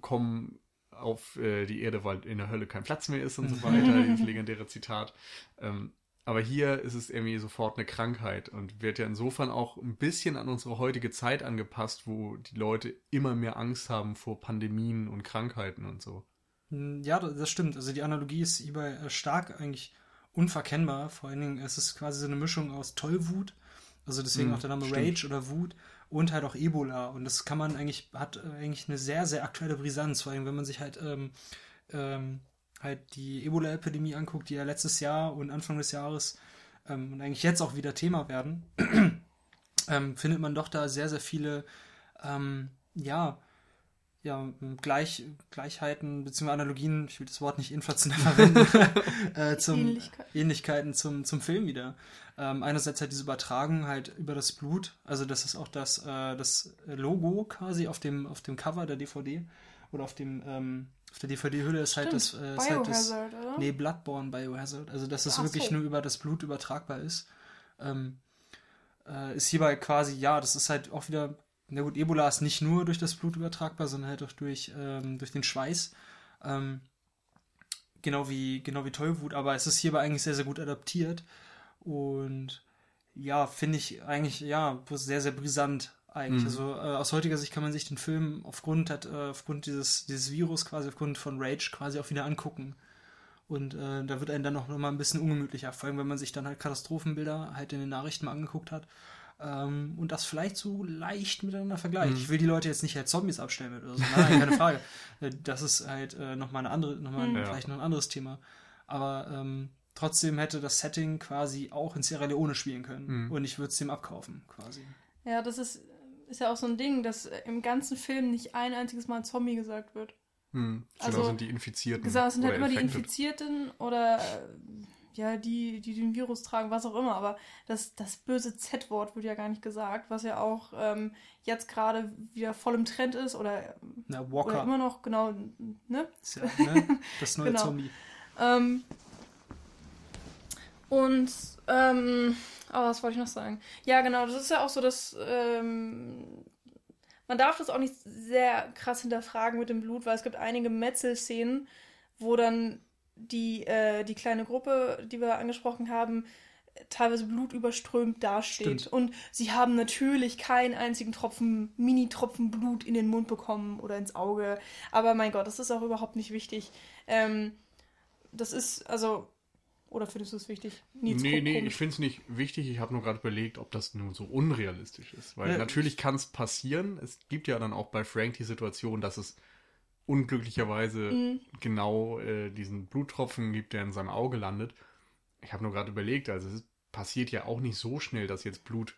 kommen auf äh, die Erde, weil in der Hölle kein Platz mehr ist und so weiter. Dieses [LAUGHS] legendäre Zitat. Ähm, aber hier ist es irgendwie sofort eine Krankheit und wird ja insofern auch ein bisschen an unsere heutige Zeit angepasst, wo die Leute immer mehr Angst haben vor Pandemien und Krankheiten und so. Hm, Ja, das stimmt. Also die Analogie ist hierbei äh, stark eigentlich unverkennbar. Vor allen Dingen ist es quasi so eine Mischung aus Tollwut, also deswegen Mhm, auch der Name stimmt. Rage oder Wut und halt auch Ebola. Und das kann man eigentlich, hat äh, eigentlich eine sehr, sehr aktuelle Brisanz, vor allem wenn man sich halt, ähm, ähm, halt die Ebola-Epidemie anguckt, die ja letztes Jahr und Anfang des Jahres ähm, und eigentlich jetzt auch wieder Thema werden, [CLEARS THROAT] ähm, findet man doch da sehr, sehr viele, ähm, ja, ja, Gleich, Gleichheiten bzw. Analogien, ich will das Wort nicht inflationär [LAUGHS] verwenden, [LAUGHS] äh, zum, Ähnlichkeit. Ähnlichkeiten zum, zum Film wieder. Ähm, einerseits halt diese Übertragung halt über das Blut, also das ist auch das, äh, das Logo quasi auf dem, auf dem Cover der DVD oder auf dem ähm, auf der DVD-Hülle ist halt das, äh, ist halt das oder? Nee, Bloodborne Biohazard. Also, dass es Ach wirklich so. nur über das Blut übertragbar ist. Ähm, äh, ist hierbei quasi, ja, das ist halt auch wieder, na gut, Ebola ist nicht nur durch das Blut übertragbar, sondern halt auch durch, ähm, durch den Schweiß. Ähm, genau wie, genau wie Tollwut, aber es ist hierbei eigentlich sehr, sehr gut adaptiert. Und ja, finde ich eigentlich, ja, sehr, sehr brisant eigentlich. Mhm. Also äh, aus heutiger Sicht kann man sich den Film aufgrund, hat, äh, aufgrund dieses, dieses Virus quasi, aufgrund von Rage quasi auch wieder angucken. Und äh, da wird einem dann noch mal ein bisschen ungemütlicher, vor allem wenn man sich dann halt Katastrophenbilder halt in den Nachrichten mal angeguckt hat. Ähm, und das vielleicht so leicht miteinander vergleicht. Mhm. Ich will die Leute jetzt nicht als Zombies abstellen mit oder so. Nein, keine Frage. [LAUGHS] Äh, Das ist halt äh, nochmal eine andere, noch mal Mhm. Vielleicht noch ein anderes Thema. Aber ähm, trotzdem hätte das Setting quasi auch in Sierra Leone spielen können. Mhm. Und ich würde es dem abkaufen, quasi. Ja, das ist, ist ja auch so ein Ding, dass im ganzen Film nicht ein einziges Mal Zombie gesagt wird. Hm. Also, genau, sind die Infizierten. Gesagt, es sind halt immer die infected. Infizierten oder äh, ja, die, die den Virus tragen, was auch immer. Aber das, das böse Z-Wort wird ja gar nicht gesagt, was ja auch ähm, jetzt gerade wieder voll im Trend ist oder, Na, oder Walker. immer noch, genau, ne? Ist ja, ne? Das neue [LAUGHS] Genau. Zombie. Ähm, und, ähm, oh, was wollte ich noch sagen? Ja, genau, das ist ja auch so, dass ähm, man darf das auch nicht sehr krass hinterfragen mit dem Blut, weil es gibt einige Metzel-Szenen, wo dann die, äh, die kleine Gruppe, die wir angesprochen haben, teilweise blutüberströmt dasteht. Stimmt. Und sie haben natürlich keinen einzigen Tropfen, Mini-Tropfen Blut in den Mund bekommen oder ins Auge. Aber mein Gott, das ist auch überhaupt nicht wichtig. Ähm, das ist, also, oder findest du es wichtig? Nils, nee, nee, ich finde es nicht wichtig. Ich habe nur gerade überlegt, ob das nur so unrealistisch ist. Weil Ja, natürlich kann es passieren. Es gibt ja dann auch bei Frank die Situation, dass es unglücklicherweise Mhm. genau äh, diesen Bluttropfen gibt, der in seinem Auge landet. Ich habe nur gerade überlegt, also es passiert ja auch nicht so schnell, dass jetzt Blut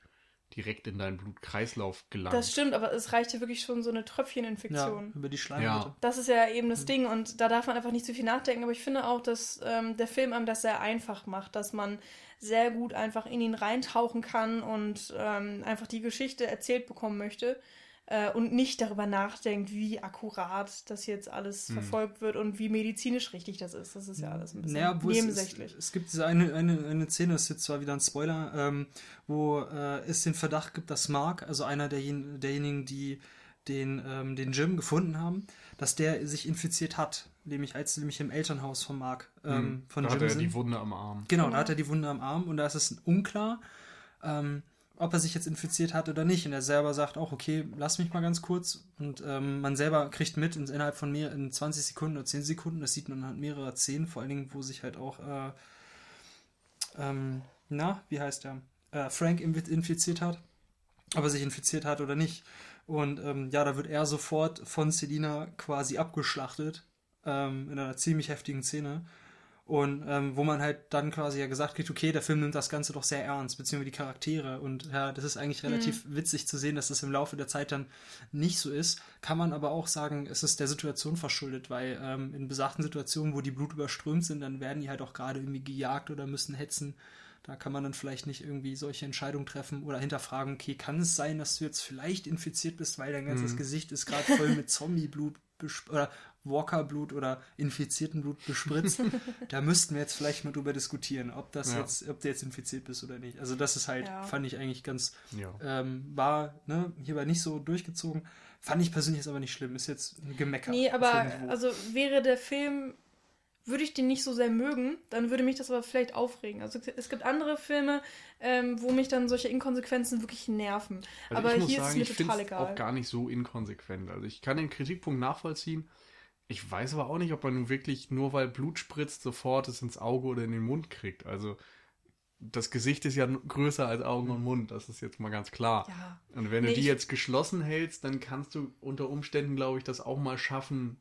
direkt in deinen Blutkreislauf gelangt. Das stimmt, aber es reicht ja wirklich schon so eine Ja, Tröpfcheninfektion. über die Schleimhäute. Ja. Das ist ja eben das Ding und da darf man einfach nicht zu viel nachdenken. Aber ich finde auch, dass ähm, der Film einem das sehr einfach macht, dass man sehr gut einfach in ihn reintauchen kann und ähm, einfach die Geschichte erzählt bekommen möchte äh, und nicht darüber nachdenkt, wie akkurat das jetzt alles Hm. verfolgt wird und wie medizinisch richtig das ist. Das ist ja alles ein bisschen Naja, wo es, es, nebensächlich. es gibt diese eine, eine, eine Szene, das ist jetzt zwar wieder ein Spoiler, ähm, wo äh, es den Verdacht gibt, dass Mark, also einer derjen, derjenigen, die den, ähm, den Jim gefunden haben, dass der sich infiziert hat, nämlich als nämlich im Elternhaus von Mark, ähm, Hm. von da Jim hat er sind. die Wunde am Arm. Genau, Genau. da hat er die Wunde am Arm und da ist es unklar, ähm, ob er sich jetzt infiziert hat oder nicht. Und er selber sagt auch, okay, lass mich mal ganz kurz. Und ähm, man selber kriegt mit in, innerhalb von mehr in 20 Sekunden oder 10 Sekunden, das sieht man halt mehrere Szenen, vor allen Dingen, wo sich halt auch, äh, ähm, na, wie heißt der? Äh, Frank infiziert hat, ob er sich infiziert hat oder nicht. Und ähm, ja, da wird er sofort von Selina quasi abgeschlachtet ähm, in einer ziemlich heftigen Szene. Und ähm, wo man halt dann quasi ja gesagt kriegt, okay, der Film nimmt das Ganze doch sehr ernst, beziehungsweise die Charaktere. Und ja, das ist eigentlich relativ mhm. witzig zu sehen, dass das im Laufe der Zeit dann nicht so ist. Kann man aber auch sagen, es ist der Situation verschuldet, weil ähm, in besagten Situationen, wo die Blut überströmt sind, dann werden die halt auch gerade irgendwie gejagt oder müssen hetzen. Da kann man dann vielleicht nicht irgendwie solche Entscheidungen treffen oder hinterfragen, okay, kann es sein, dass du jetzt vielleicht infiziert bist, weil dein ganzes mhm. Gesicht ist gerade voll mit [LAUGHS] Zombieblut oder Walker-Blut oder infizierten Blut bespritzt. [LAUGHS] da müssten wir jetzt vielleicht mal drüber diskutieren, ob das ja. jetzt, ob du jetzt infiziert bist oder nicht. Also das ist halt, ja. fand ich eigentlich ganz, ja. ähm, war ne, hierbei nicht so durchgezogen. Fand ich persönlich jetzt aber nicht schlimm. Ist jetzt ein Gemecker. Nee, aber also wäre der Film würde ich den nicht so sehr mögen, dann würde mich das aber vielleicht aufregen. Also es gibt andere Filme, ähm, wo mich dann solche Inkonsequenzen wirklich nerven. Also aber hier sagen, ist es mir total egal. auch gar nicht so inkonsequent. Also ich kann den Kritikpunkt nachvollziehen. Ich weiß aber auch nicht, ob man nun wirklich nur weil Blut spritzt sofort es ins Auge oder in den Mund kriegt. Also das Gesicht ist ja größer als Augen und Mund, das ist jetzt mal ganz klar. Ja. Und wenn nee, du die jetzt geschlossen hältst, dann kannst du unter Umständen, glaube ich, das auch mal schaffen,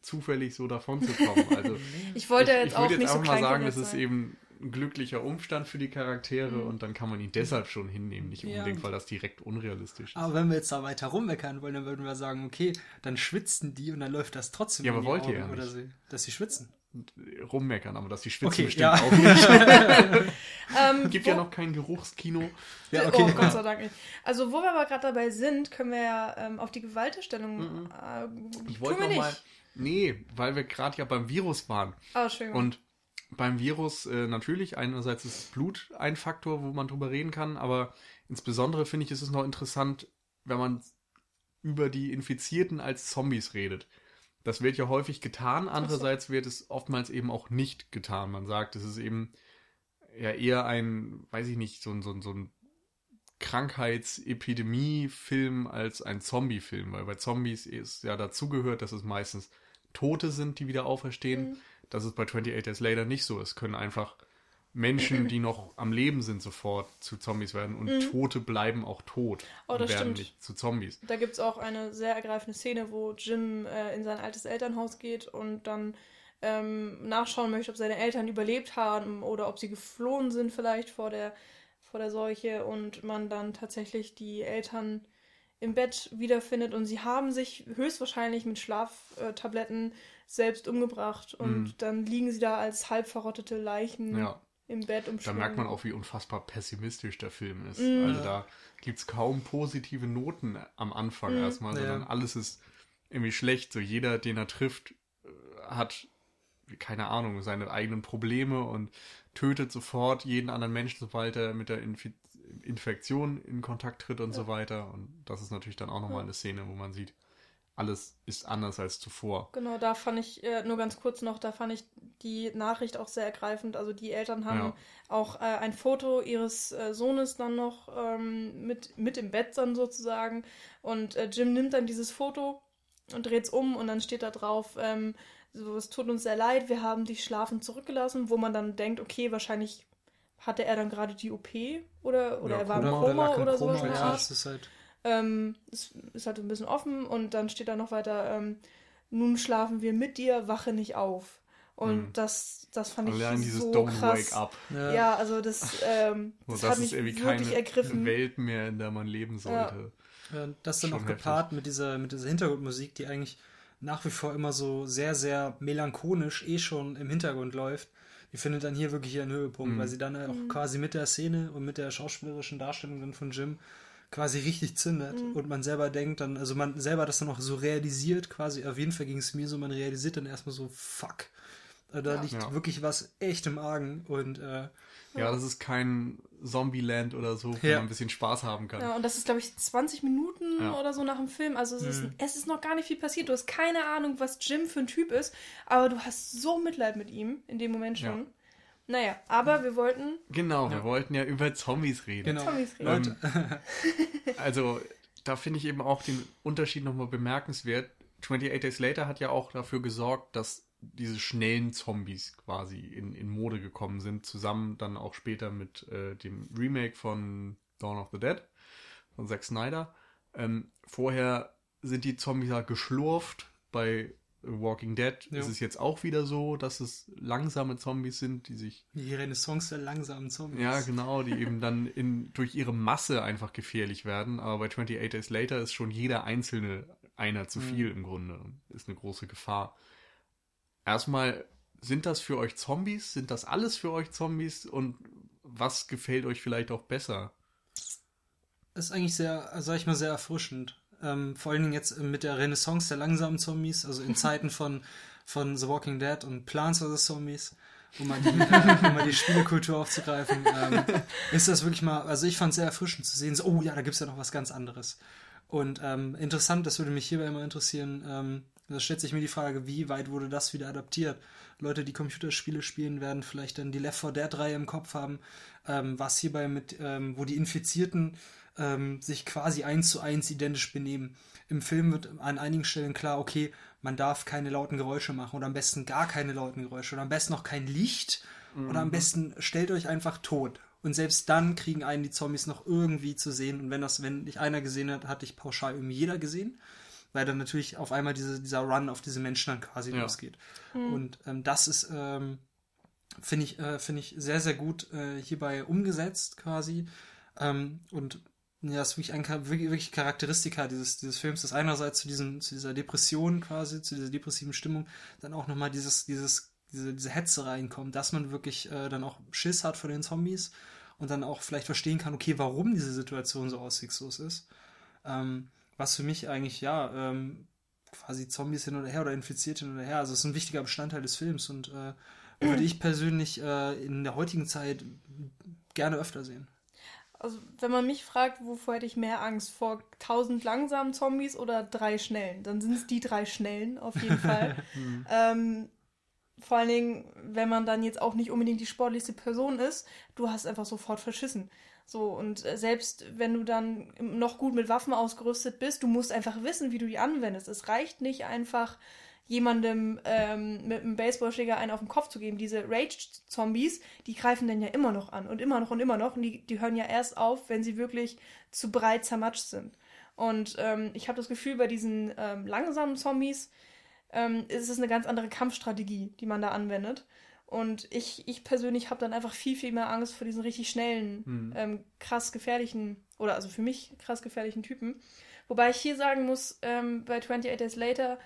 zufällig so davon zu kommen. Also [LAUGHS] ich wollte jetzt ich, ich auch jetzt nicht auch so mal sagen, es ist eben ein glücklicher Umstand für die Charaktere mhm. und dann kann man ihn deshalb schon hinnehmen, nicht unbedingt, ja. weil das direkt unrealistisch ist. Aber wenn wir jetzt da weiter rummeckern wollen, dann würden wir sagen, okay, dann schwitzen die und dann läuft das trotzdem. Ja, aber wollt ihr ja nicht. Sie, dass sie schwitzen. Rummeckern, aber dass sie schwitzen okay, bestimmt ja. auch nicht. [LAUGHS] ähm, [LAUGHS] Gibt ja noch kein Geruchskino. Ja, okay. Oh, Gott sei Dank nicht. Also, wo wir aber gerade dabei sind, können wir ja ähm, auf die Gewalterstellung. Mhm. Äh, ich wollte noch mal Nee, weil wir gerade ja beim Virus waren. Oh, schön. Und beim Virus äh, natürlich, einerseits ist Blut ein Faktor, wo man drüber reden kann, aber insbesondere finde ich, ist es noch interessant, wenn man über die Infizierten als Zombies redet. Das wird ja häufig getan, andererseits wird es oftmals eben auch nicht getan. Man sagt, es ist eben ja eher ein, weiß ich nicht, so ein, so ein, so ein Krankheitsepidemie-Film als ein Zombie-Film, weil bei Zombies ist ja dazugehört, dass es meistens Tote sind, die wieder auferstehen. Mhm. Das ist bei 28 Days Later nicht so. Es können einfach Menschen, die noch am Leben sind, sofort zu Zombies werden und mhm. Tote bleiben auch tot oh, und werden stimmt. nicht zu Zombies. Da gibt es auch eine sehr ergreifende Szene, wo Jim äh, in sein altes Elternhaus geht und dann ähm, nachschauen möchte, ob seine Eltern überlebt haben oder ob sie geflohen sind vielleicht vor der, vor der Seuche und man dann tatsächlich die Eltern im Bett wiederfindet und sie haben sich höchstwahrscheinlich mit Schlaftabletten selbst umgebracht und mhm. dann liegen sie da als halb verrottete Leichen ja. im Bett Da merkt man auch, wie unfassbar pessimistisch der Film ist. Mhm. Also da gibt es kaum positive Noten am Anfang mhm. erstmal, sondern ja. alles ist irgendwie schlecht. So jeder, den er trifft, äh, hat keine Ahnung, seine eigenen Probleme und tötet sofort jeden anderen Menschen, sobald er mit der Infi Infektion in Kontakt tritt und ja. so weiter. Und das ist natürlich dann auch nochmal ja. eine Szene, wo man sieht, alles ist anders als zuvor. Genau, da fand ich, äh, nur ganz kurz noch, da fand ich die Nachricht auch sehr ergreifend. Also die Eltern haben ja. auch äh, ein Foto ihres äh, Sohnes dann noch ähm, mit, mit im Bett dann sozusagen. Und äh, Jim nimmt dann dieses Foto und dreht es um und dann steht da drauf, ähm, so, es tut uns sehr leid, wir haben dich schlafend zurückgelassen, wo man dann denkt, okay, wahrscheinlich hatte er dann gerade die OP oder, oder ja, er war im Koma oder, oder so. Ja, das ist halt. Ähm, es ist halt ein bisschen offen und dann steht da noch weiter, ähm, nun schlafen wir mit dir, wache nicht auf. Und mhm. das, das fand ich Allein dieses so Don't krass. Wake Up. Ja, ja also das, ähm, [LAUGHS] das, das hat mich wirklich keine ergriffen. Welt mehr, in der man leben sollte. Ja. ja das dann auch gepaart mit dieser, mit dieser Hintergrundmusik, die eigentlich nach wie vor immer so sehr, sehr melancholisch eh schon im Hintergrund läuft die findet dann hier wirklich ihren Höhepunkt, mhm. weil sie dann auch mhm. quasi mit der Szene und mit der schauspielerischen Darstellung dann von Jim quasi richtig zündet mhm. und man selber denkt dann, also man selber das dann auch so realisiert quasi, auf jeden Fall ging es mir so, man realisiert dann erstmal so, fuck, äh, da ja. liegt ja. wirklich was echt im Argen und äh, ja, das ist kein Zombieland oder so, wo ja. man ein bisschen Spaß haben kann. Ja, und das ist, glaube ich, 20 Minuten ja. oder so nach dem Film. Also es, mhm. ist, es ist noch gar nicht viel passiert. Du hast keine Ahnung, was Jim für ein Typ ist, aber du hast so Mitleid mit ihm in dem Moment schon. Ja. Naja, aber wir wollten Genau, wir wollten ja über Zombies reden. Genau. Zombies reden. Leute, [LAUGHS] Also, da finde ich eben auch den Unterschied nochmal bemerkenswert. 28 Days Later hat ja auch dafür gesorgt, dass diese schnellen Zombies quasi in, in Mode gekommen sind, zusammen dann auch später mit äh, dem Remake von Dawn of the Dead von Zack Snyder. Ähm, vorher sind die Zombies ja geschlurft. Bei Walking Dead Ja. ist es jetzt auch wieder so, dass es langsame Zombies sind, die sich die Renaissance der langsamen Zombies. ja, genau, die eben dann in, durch ihre Masse einfach gefährlich werden. Aber bei 28 Days Later ist schon jeder einzelne einer zu viel im Grunde. und Ist eine große Gefahr. Erstmal, sind das für euch Zombies? Sind das alles für euch Zombies? Und was gefällt euch vielleicht auch besser? ist eigentlich sehr, sag ich mal, sehr erfrischend. Ähm, vor allen Dingen jetzt mit der Renaissance der langsamen Zombies, also in [LAUGHS] Zeiten von, von The Walking Dead und Plants vs. Zombies, um mal die, äh, [LAUGHS] [LAUGHS] um mal die Spielekultur aufzugreifen, ähm, ist das wirklich mal, also ich fand es sehr erfrischend zu sehen, so, oh ja, da gibt es ja noch was ganz anderes. Und ähm, interessant, das würde mich hierbei immer interessieren, ähm, da stellt sich mir die Frage, wie weit wurde das wieder adaptiert? Leute, die Computerspiele spielen, werden vielleicht dann die Left 4 Dead-Reihe im Kopf haben, ähm, was hierbei mit, ähm, wo die Infizierten ähm, sich quasi eins zu eins identisch benehmen. Im Film wird an einigen Stellen klar, okay, man darf keine lauten Geräusche machen oder am besten gar keine lauten Geräusche oder am besten noch kein Licht oder am besten stellt euch einfach tot. Und selbst dann kriegen einen die Zombies noch irgendwie zu sehen. Und wenn das, wenn nicht einer gesehen hat, hatte ich pauschal irgendwie jeder gesehen, weil dann natürlich auf einmal diese, dieser Run auf diese Menschen dann quasi Ja. losgeht. Und ähm, das ist, ähm, finde ich, äh, finde ich sehr, sehr gut äh, hierbei umgesetzt quasi. Ähm, und ja, das ist wirklich ein wirklich, wirklich Charakteristika dieses, dieses Films, das einerseits zu diesem, zu dieser Depression quasi, zu dieser depressiven Stimmung, dann auch nochmal dieses, dieses, diese, diese Hetze reinkommt, dass man wirklich äh, dann auch Schiss hat vor den Zombies und dann auch vielleicht verstehen kann, okay, warum diese Situation so aussichtslos ist. Ähm, was für mich eigentlich, ja, ähm, quasi Zombies hin oder her oder infiziert hin oder her, also es ist ein wichtiger Bestandteil des Films und äh, würde ich persönlich äh, in der heutigen Zeit gerne öfter sehen. Also, wenn man mich fragt, wovor hätte ich mehr Angst? Vor tausend langsamen Zombies oder drei schnellen? Dann sind es die drei schnellen, auf jeden Fall. [LAUGHS] ähm, vor allen Dingen, wenn man dann jetzt auch nicht unbedingt die sportlichste Person ist, du hast einfach sofort verschissen. So, und äh, selbst wenn du dann noch gut mit Waffen ausgerüstet bist, du musst einfach wissen, wie du die anwendest. Es reicht nicht einfach, jemandem ähm, mit einem Baseballschläger einen auf den Kopf zu geben. Diese Rage-Zombies, die greifen dann ja immer noch an und immer noch und immer noch. Und die, die hören ja erst auf, wenn sie wirklich zu breit zermatscht sind. Und ähm, ich habe das Gefühl, bei diesen ähm, langsamen Zombies ähm, ist es eine ganz andere Kampfstrategie, die man da anwendet. Und ich, ich persönlich habe dann einfach viel, viel mehr Angst vor diesen richtig schnellen, Hm. ähm, krass gefährlichen, oder also für mich krass gefährlichen Typen. Wobei ich hier sagen muss, ähm, bei 28 Days Later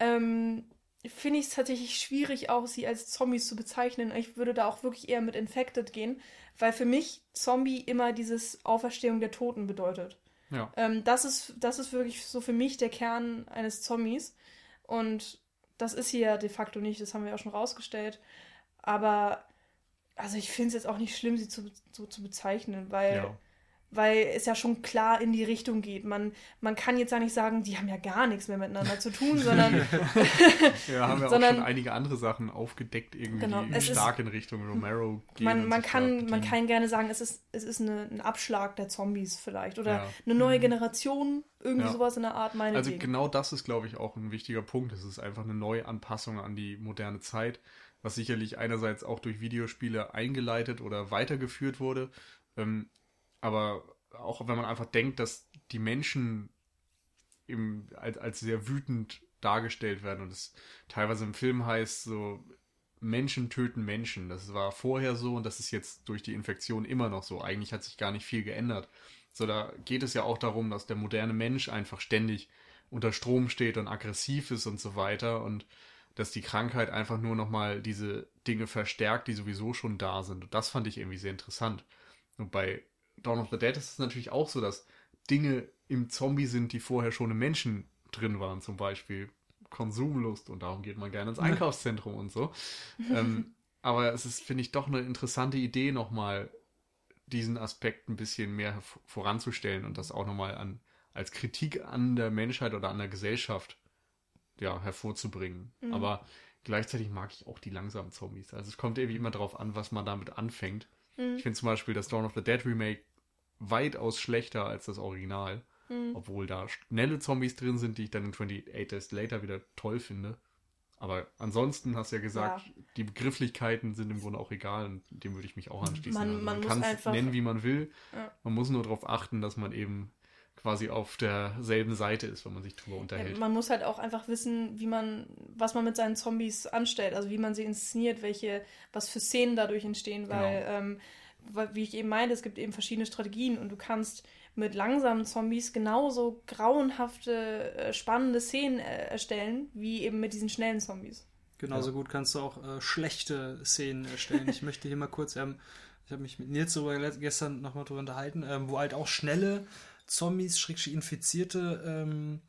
ähm, finde ich es tatsächlich schwierig, auch sie als Zombies zu bezeichnen. Ich würde da auch wirklich eher mit Infected gehen, weil für mich Zombie immer dieses Auferstehung der Toten bedeutet. Ja. Ähm, das, ist, das ist wirklich so für mich der Kern eines Zombies. Und das ist hier de facto nicht, das haben wir auch schon rausgestellt. Aber also ich finde es jetzt auch nicht schlimm, sie zu, so zu bezeichnen, weil, Ja. Weil es ja schon klar in die Richtung geht. Man, man kann jetzt ja nicht sagen, die haben ja gar nichts mehr miteinander zu tun, sondern [LAUGHS] Ja, [LAUGHS] haben wir Sondern- auch schon einige andere Sachen aufgedeckt, irgendwie, Genau, es ist- stark in Richtung Romero gehen. man, man, kann, man kann gerne sagen, es ist, es ist eine, ein Abschlag der Zombies vielleicht. Oder Ja. eine neue Generation, irgendwie Ja. sowas in der Art, meine Also genau das ist, glaube ich, auch ein wichtiger Punkt. Es ist einfach eine Neuanpassung an die moderne Zeit, was sicherlich einerseits auch durch Videospiele eingeleitet oder weitergeführt wurde. Ähm, aber auch wenn man einfach denkt, dass die Menschen im, als, als sehr wütend dargestellt werden und es teilweise im Film heißt so, Menschen töten Menschen. Das war vorher so und das ist jetzt durch die Infektion immer noch so. Eigentlich hat sich gar nicht viel geändert. So, da geht es ja auch darum, dass der moderne Mensch einfach ständig unter Strom steht und aggressiv ist und so weiter und dass die Krankheit einfach nur nochmal diese Dinge verstärkt, die sowieso schon da sind. Und das fand ich irgendwie sehr interessant. Und bei Dawn of the Dead ist es natürlich auch so, dass Dinge im Zombie sind, die vorher schon im Menschen drin waren, zum Beispiel Konsumlust und darum geht man gerne ins [LAUGHS] Einkaufszentrum und so. ähm, aber es ist, finde ich, doch eine interessante Idee, nochmal diesen Aspekt ein bisschen mehr voranzustellen und das auch nochmal an, als Kritik an der Menschheit oder an der Gesellschaft ja, hervorzubringen. Aber gleichzeitig mag ich auch die langsamen Zombies. Also es kommt irgendwie immer darauf an, was man damit anfängt. Mhm. Ich finde zum Beispiel das Dawn of the Dead Remake weitaus schlechter als das Original. Mhm. Obwohl da schnelle Zombies drin sind, die ich dann in 28 Days Later wieder toll finde. Aber ansonsten hast du ja gesagt, die Begrifflichkeiten sind im Grunde auch egal und dem würde ich mich auch anschließen. Man- Also man muss kann es einfach- nennen, wie man will. Ja. Man muss nur darauf achten, dass man eben quasi auf derselben Seite ist, wenn man sich drüber Ja, unterhält. man muss halt auch einfach wissen, wie man, was man mit seinen Zombies anstellt, also wie man sie inszeniert, welche, was für Szenen dadurch entstehen, weil, Genau. ähm, weil, wie ich eben meinte, es gibt eben verschiedene Strategien und du kannst mit langsamen Zombies genauso grauenhafte, äh, spannende Szenen äh, erstellen, wie eben mit diesen schnellen Zombies. Genauso Ja. gut kannst du auch äh, schlechte Szenen erstellen. Ich möchte hier mal kurz, ähm, ich habe mich mit Nils darüber gestern nochmal drüber unterhalten, ähm, wo halt auch schnelle Zombies, Schrägstrich Infizierte, ähm,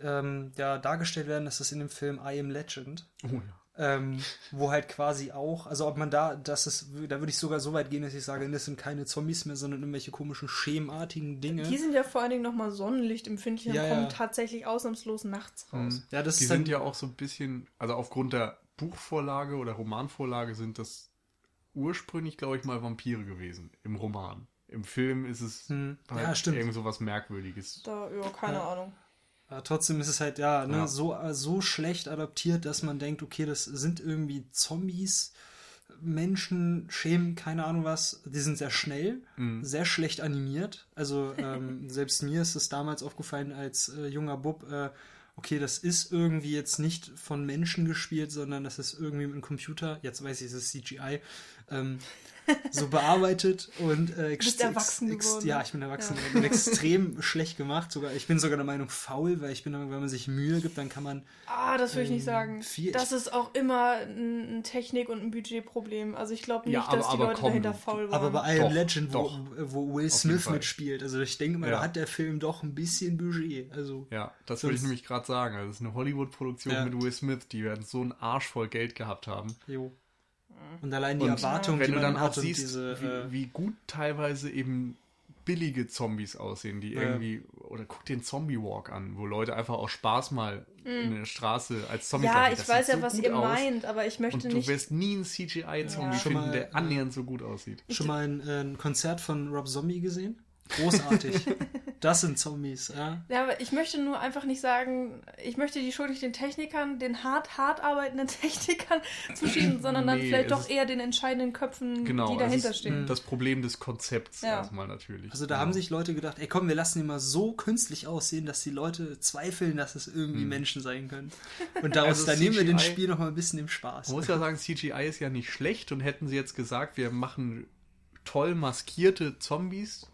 ähm, ja, dargestellt werden. Das ist in dem Film I Am Legend. Oh ja. Ähm, wo halt quasi auch, also ob man da, das ist, da würde ich sogar so weit gehen, dass ich sage, das sind keine Zombies mehr, sondern irgendwelche komischen, schemartigen Dinge. Die sind ja vor allen Dingen nochmal sonnenlichtempfindlich und Ja, kommen ja. tatsächlich ausnahmslos nachts raus. Mhm. Ja, das Die ist dann, sind ja auch so ein bisschen, also aufgrund der Buchvorlage oder Romanvorlage sind das ursprünglich, glaube ich, mal Vampire gewesen im Roman. Im Film ist es Hm. halt Ja, stimmt. irgend so was Merkwürdiges. Da, ja, keine Ja. Ahnung. Aber trotzdem ist es halt, ja, ne, Ja. So, so schlecht adaptiert, dass man denkt, okay, das sind irgendwie Zombies, Menschen, Schemen, keine Ahnung was. Die sind sehr schnell, Mhm. sehr schlecht animiert. Also ähm, [LAUGHS] selbst mir ist es damals aufgefallen als äh, junger Bub, äh, okay, das ist irgendwie jetzt nicht von Menschen gespielt, sondern das ist irgendwie mit einem Computer, jetzt weiß ich, es ist CGI, ähm, so bearbeitet und äh, bist erwachsen geworden. ja, ich bin erwachsen geworden. Und [LAUGHS] extrem schlecht gemacht. Sogar, ich bin sogar der Meinung faul, weil ich bin, der Meinung, wenn man sich Mühe gibt, dann kann man. Ah, das würde ich nicht Ähm, sagen. viel- das ist auch immer ein Technik- und ein Budgetproblem. Also ich glaube nicht, Ja, aber- dass die aber Leute komm, dahinter faul waren. Aber bei I Am Legend, wo, wo Will Smith mitspielt, also ich denke mal, Ja. da hat der Film doch ein bisschen Budget. Also Ja, das würde ich nämlich gerade sagen. Also, das ist eine Hollywood-Produktion Ja. mit Will Smith. Die werden so einen Arsch voll Geld gehabt haben. jo. Und allein die Und Erwartung, Wenn die du man dann hat auch siehst, diese, wie, äh, wie gut teilweise eben billige Zombies aussehen, die Ja. irgendwie, oder guck den Zombie Walk an, wo Leute einfach aus Spaß mal in der Straße als Zombies Mhm. ja, ich Das weiß ja, so was ihr aus. meint, aber ich möchte Und du nicht. wirst nie einen CGI-Zombie Ja. Schon finden, mal, der äh, annähernd so gut aussieht. schon mal ein, äh, ein Konzert von Rob Zombie gesehen? Großartig. [LAUGHS] das sind Zombies, ja. Ja, aber ich möchte nur einfach nicht sagen, ich möchte die Schuld nicht den Technikern, den hart, hart arbeitenden [LAUGHS] Technikern zuschieben, sondern dann Nee, vielleicht doch eher den entscheidenden Köpfen, Genau, die dahinter es ist stehen. das Problem des Konzepts Ja. erstmal natürlich. Also da Ja. haben sich Leute gedacht, ey komm, wir lassen ihn mal so künstlich aussehen, dass die Leute zweifeln, dass es irgendwie Menschen sein können. [LAUGHS] Und daraus, Also da nehmen wir den CGI Spiel noch mal ein bisschen im Spaß. Man muss ja sagen, CGI ist ja nicht schlecht und hätten sie jetzt gesagt, wir machen toll maskierte Zombies,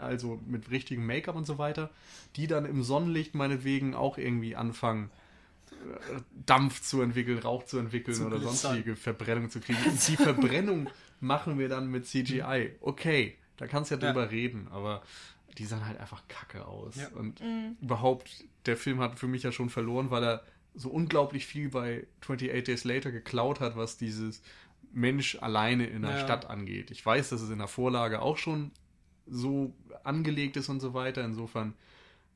also mit richtigem Make-up und so weiter, die dann im Sonnenlicht meinetwegen auch irgendwie anfangen, äh, Dampf zu entwickeln, Rauch zu entwickeln Zu oder glitzern. sonstige Verbrennung zu kriegen. Und die Verbrennung [LAUGHS] machen wir dann mit CGI. Okay, da kannst du ja Ja. drüber reden, aber die sahen halt einfach kacke aus. Ja. Und Mhm. überhaupt, der Film hat für mich ja schon verloren, weil er so unglaublich viel bei 28 Days Later geklaut hat, was dieses Mensch alleine in der Ja. Stadt angeht. Ich weiß, dass es in der Vorlage auch schon so angelegt ist und so weiter. Insofern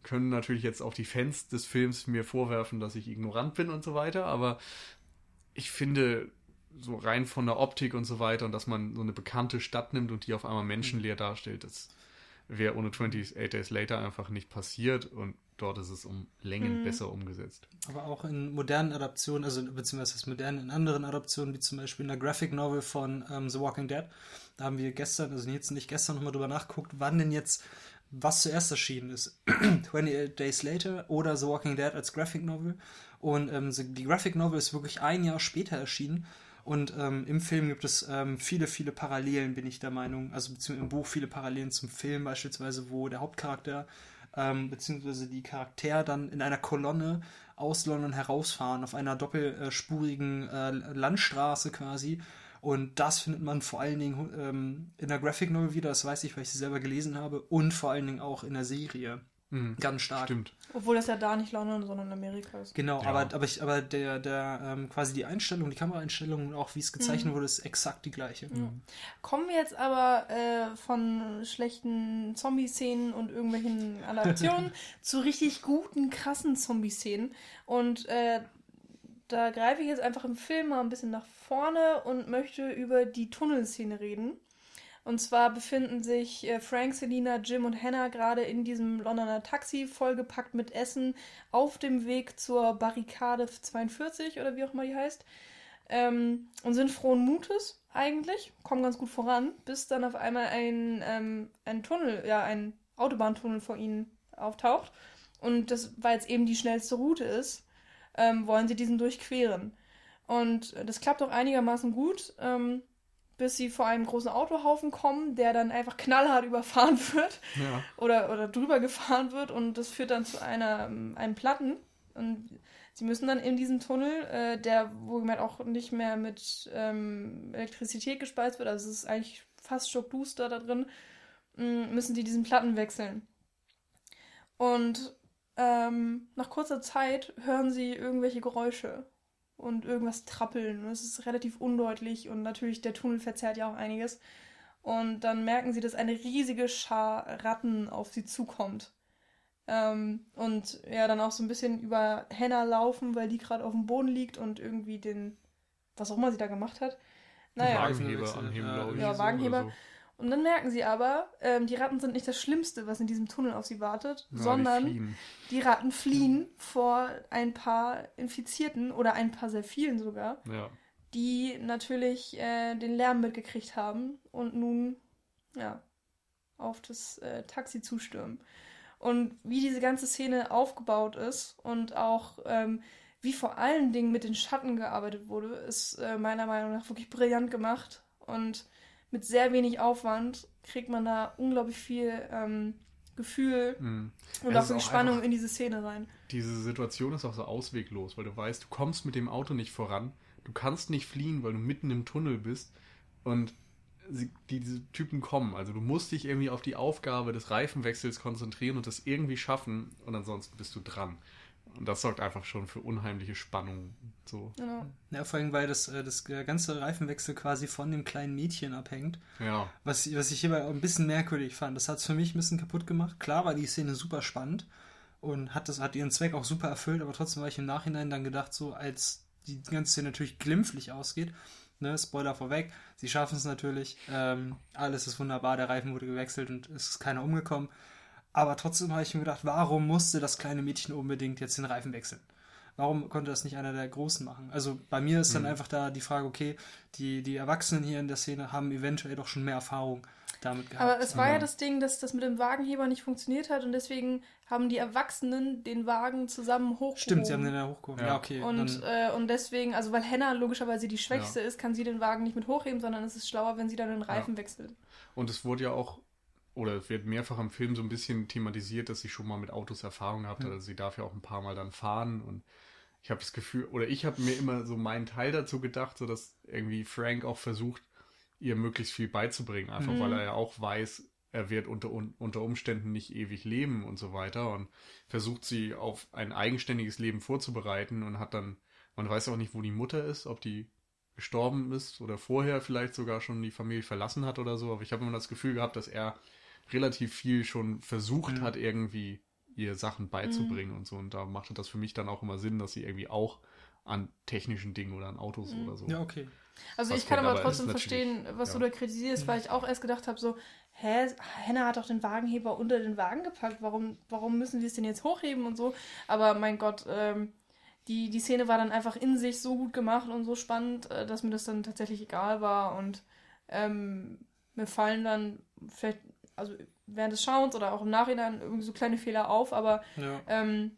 können natürlich jetzt auch die Fans des Films mir vorwerfen, dass ich ignorant bin und so weiter, aber ich finde, so rein von der Optik und so weiter und dass man so eine bekannte Stadt nimmt und die auf einmal menschenleer darstellt, das wäre ohne 28 Days Later einfach nicht passiert und dort ist es um Längen Mhm. besser umgesetzt. Aber auch in modernen Adaptionen, also beziehungsweise das modern in anderen Adaptionen, wie zum Beispiel in der Graphic Novel von ähm, The Walking Dead, da haben wir gestern, also Nils und ich gestern nochmal drüber nachgeguckt, wann denn jetzt was zuerst erschienen ist. [CLEARS THROAT] 28 Days Later oder The Walking Dead als Graphic Novel. Und ähm, die Graphic Novel ist wirklich ein Jahr später erschienen. Und ähm, im Film gibt es ähm, viele, viele Parallelen, bin ich der Meinung. Also beziehungsweise im Buch viele Parallelen zum Film beispielsweise, wo der Hauptcharakter ähm, beziehungsweise die Charaktere dann in einer Kolonne aus London herausfahren, auf einer doppelspurigen äh, Landstraße quasi. Und das findet man vor allen Dingen ähm, in der Graphic Novel wieder, das weiß ich, weil ich sie selber gelesen habe, und vor allen Dingen auch in der Serie. Mhm. Ganz stark. Stimmt. Obwohl das ja da nicht London, sondern Amerika ist. Genau, Ja. aber, aber, ich, aber der, der ähm, quasi die Einstellung, die Kameraeinstellung und auch wie es gezeichnet wurde, ist exakt die gleiche. Kommen wir jetzt aber äh, von schlechten Zombie-Szenen und irgendwelchen [LAUGHS] Adaptionen zu richtig guten, krassen Zombie-Szenen. Und äh, da greife ich jetzt einfach im Film mal ein bisschen nach vorne und möchte über die Tunnelszene reden. Und zwar befinden sich äh, Frank, Selina, Jim und Hannah gerade in diesem Londoner Taxi, vollgepackt mit Essen, auf dem Weg zur Barrikade 42 oder wie auch immer die heißt. Ähm, und sind frohen Mutes eigentlich, kommen ganz gut voran, bis dann auf einmal ein, ähm, ein Tunnel, ja, ein Autobahntunnel vor ihnen auftaucht. Und das, weil es eben die schnellste Route ist, ähm, wollen sie diesen durchqueren. Und das klappt auch einigermaßen gut. Ähm, bis sie vor einem großen Autohaufen kommen, der dann einfach knallhart [LAUGHS] überfahren wird Ja. oder, oder drüber gefahren wird und das führt dann zu einer, ähm, einem Platten. Und sie müssen dann in diesem Tunnel, äh, der wohlgemerkt auch nicht mehr mit ähm, Elektrizität gespeist wird, also es ist eigentlich fast stockduster da drin, mh, müssen sie diesen Platten wechseln. Und ähm, nach kurzer Zeit hören sie irgendwelche Geräusche und irgendwas trappeln. Und es ist relativ undeutlich und natürlich der Tunnel verzerrt ja auch einiges. Und dann merken sie, dass eine riesige Schar Ratten auf sie zukommt. Ähm, und ja, dann auch so ein bisschen über Hannah laufen, weil die gerade auf dem Boden liegt und irgendwie den, was auch immer sie da gemacht hat. Naja, Wagenheber anheben, Ja, glaube ich. ja, so Wagenheber. oder so. Und dann merken sie aber, ähm, die Ratten sind nicht das Schlimmste, was in diesem Tunnel auf sie wartet, Ja, die sondern fliehen. die Ratten fliehen vor ein paar Infizierten oder ein paar sehr vielen sogar, Ja. die natürlich äh, den Lärm mitgekriegt haben und nun ja auf das äh, Taxi zustürmen. Und wie diese ganze Szene aufgebaut ist und auch ähm, wie vor allen Dingen mit den Schatten gearbeitet wurde, ist äh, meiner Meinung nach wirklich brillant gemacht. Und mit sehr wenig Aufwand kriegt man da unglaublich viel ähm, Gefühl Mhm. und auch auch Spannung in diese Szene rein. Diese Situation ist auch so ausweglos, weil du weißt, du kommst mit dem Auto nicht voran, du kannst nicht fliehen, weil du mitten im Tunnel bist und sie, die, diese Typen kommen. Also du musst dich irgendwie auf die Aufgabe des Reifenwechsels konzentrieren und das irgendwie schaffen und ansonsten bist du dran. Und das sorgt einfach schon für unheimliche Spannung. So, Genau. Ja, vor allem, weil das, äh, das äh, ganze Reifenwechsel quasi von dem kleinen Mädchen abhängt. ja. Was, was ich hierbei auch ein bisschen merkwürdig fand. Das hat es für mich ein bisschen kaputt gemacht. Klar war die Szene super spannend und hat, das, hat ihren Zweck auch super erfüllt, aber trotzdem war ich im Nachhinein dann gedacht, so als die ganze Szene natürlich glimpflich ausgeht, ne, Spoiler vorweg, sie schaffen es natürlich, ähm, alles ist wunderbar, der Reifen wurde gewechselt und es ist keiner umgekommen. Aber trotzdem habe ich mir gedacht, warum musste das kleine Mädchen unbedingt jetzt den Reifen wechseln? Warum konnte das nicht einer der Großen machen? Also bei mir ist dann einfach da die Frage, okay, die, die Erwachsenen hier in der Szene haben eventuell doch schon mehr Erfahrung damit gehabt. Aber es war ja Ja. das Ding, dass das mit dem Wagenheber nicht funktioniert hat und deswegen haben die Erwachsenen den Wagen zusammen hochgehoben. Stimmt, sie haben den ja hochgehoben. Ja, Ja. okay. und, äh, und deswegen, also weil Hannah logischerweise die Schwächste ist, kann sie den Wagen nicht mit hochheben, sondern es ist schlauer, wenn sie dann den Reifen wechselt. Und es wurde ja auch, oder es wird mehrfach im Film so ein bisschen thematisiert, dass sie schon mal mit Autos Erfahrung gehabt hat. Also sie darf ja auch ein paar Mal dann fahren und ich habe das Gefühl, oder ich habe mir immer so meinen Teil dazu gedacht, so dass irgendwie Frank auch versucht, ihr möglichst viel beizubringen, einfach Mhm. weil er ja auch weiß, er wird unter, un- unter Umständen nicht ewig leben und so weiter und versucht sie auf ein eigenständiges Leben vorzubereiten und hat dann, man weiß auch nicht, wo die Mutter ist, ob die gestorben ist oder vorher vielleicht sogar schon die Familie verlassen hat oder so, aber ich habe immer das Gefühl gehabt, dass er relativ viel schon versucht Mhm. hat, irgendwie ihr Sachen beizubringen und so. Und da machte das für mich dann auch immer Sinn, dass sie irgendwie auch an technischen Dingen oder an Autos Mhm. oder so. ja, okay. Also Was ich kann aber trotzdem verstehen, was ja. du da kritisierst, weil ich auch erst gedacht habe, so, hä, Hannah hat doch den Wagenheber unter den Wagen gepackt, warum, warum müssen wir es denn jetzt hochheben und so? Aber mein Gott, ähm, die, die Szene war dann einfach in sich so gut gemacht und so spannend, äh, dass mir das dann tatsächlich egal war und ähm, mir fallen dann vielleicht, also während des Schauens oder auch im Nachhinein irgendwie so kleine Fehler auf, aber Ja. ähm,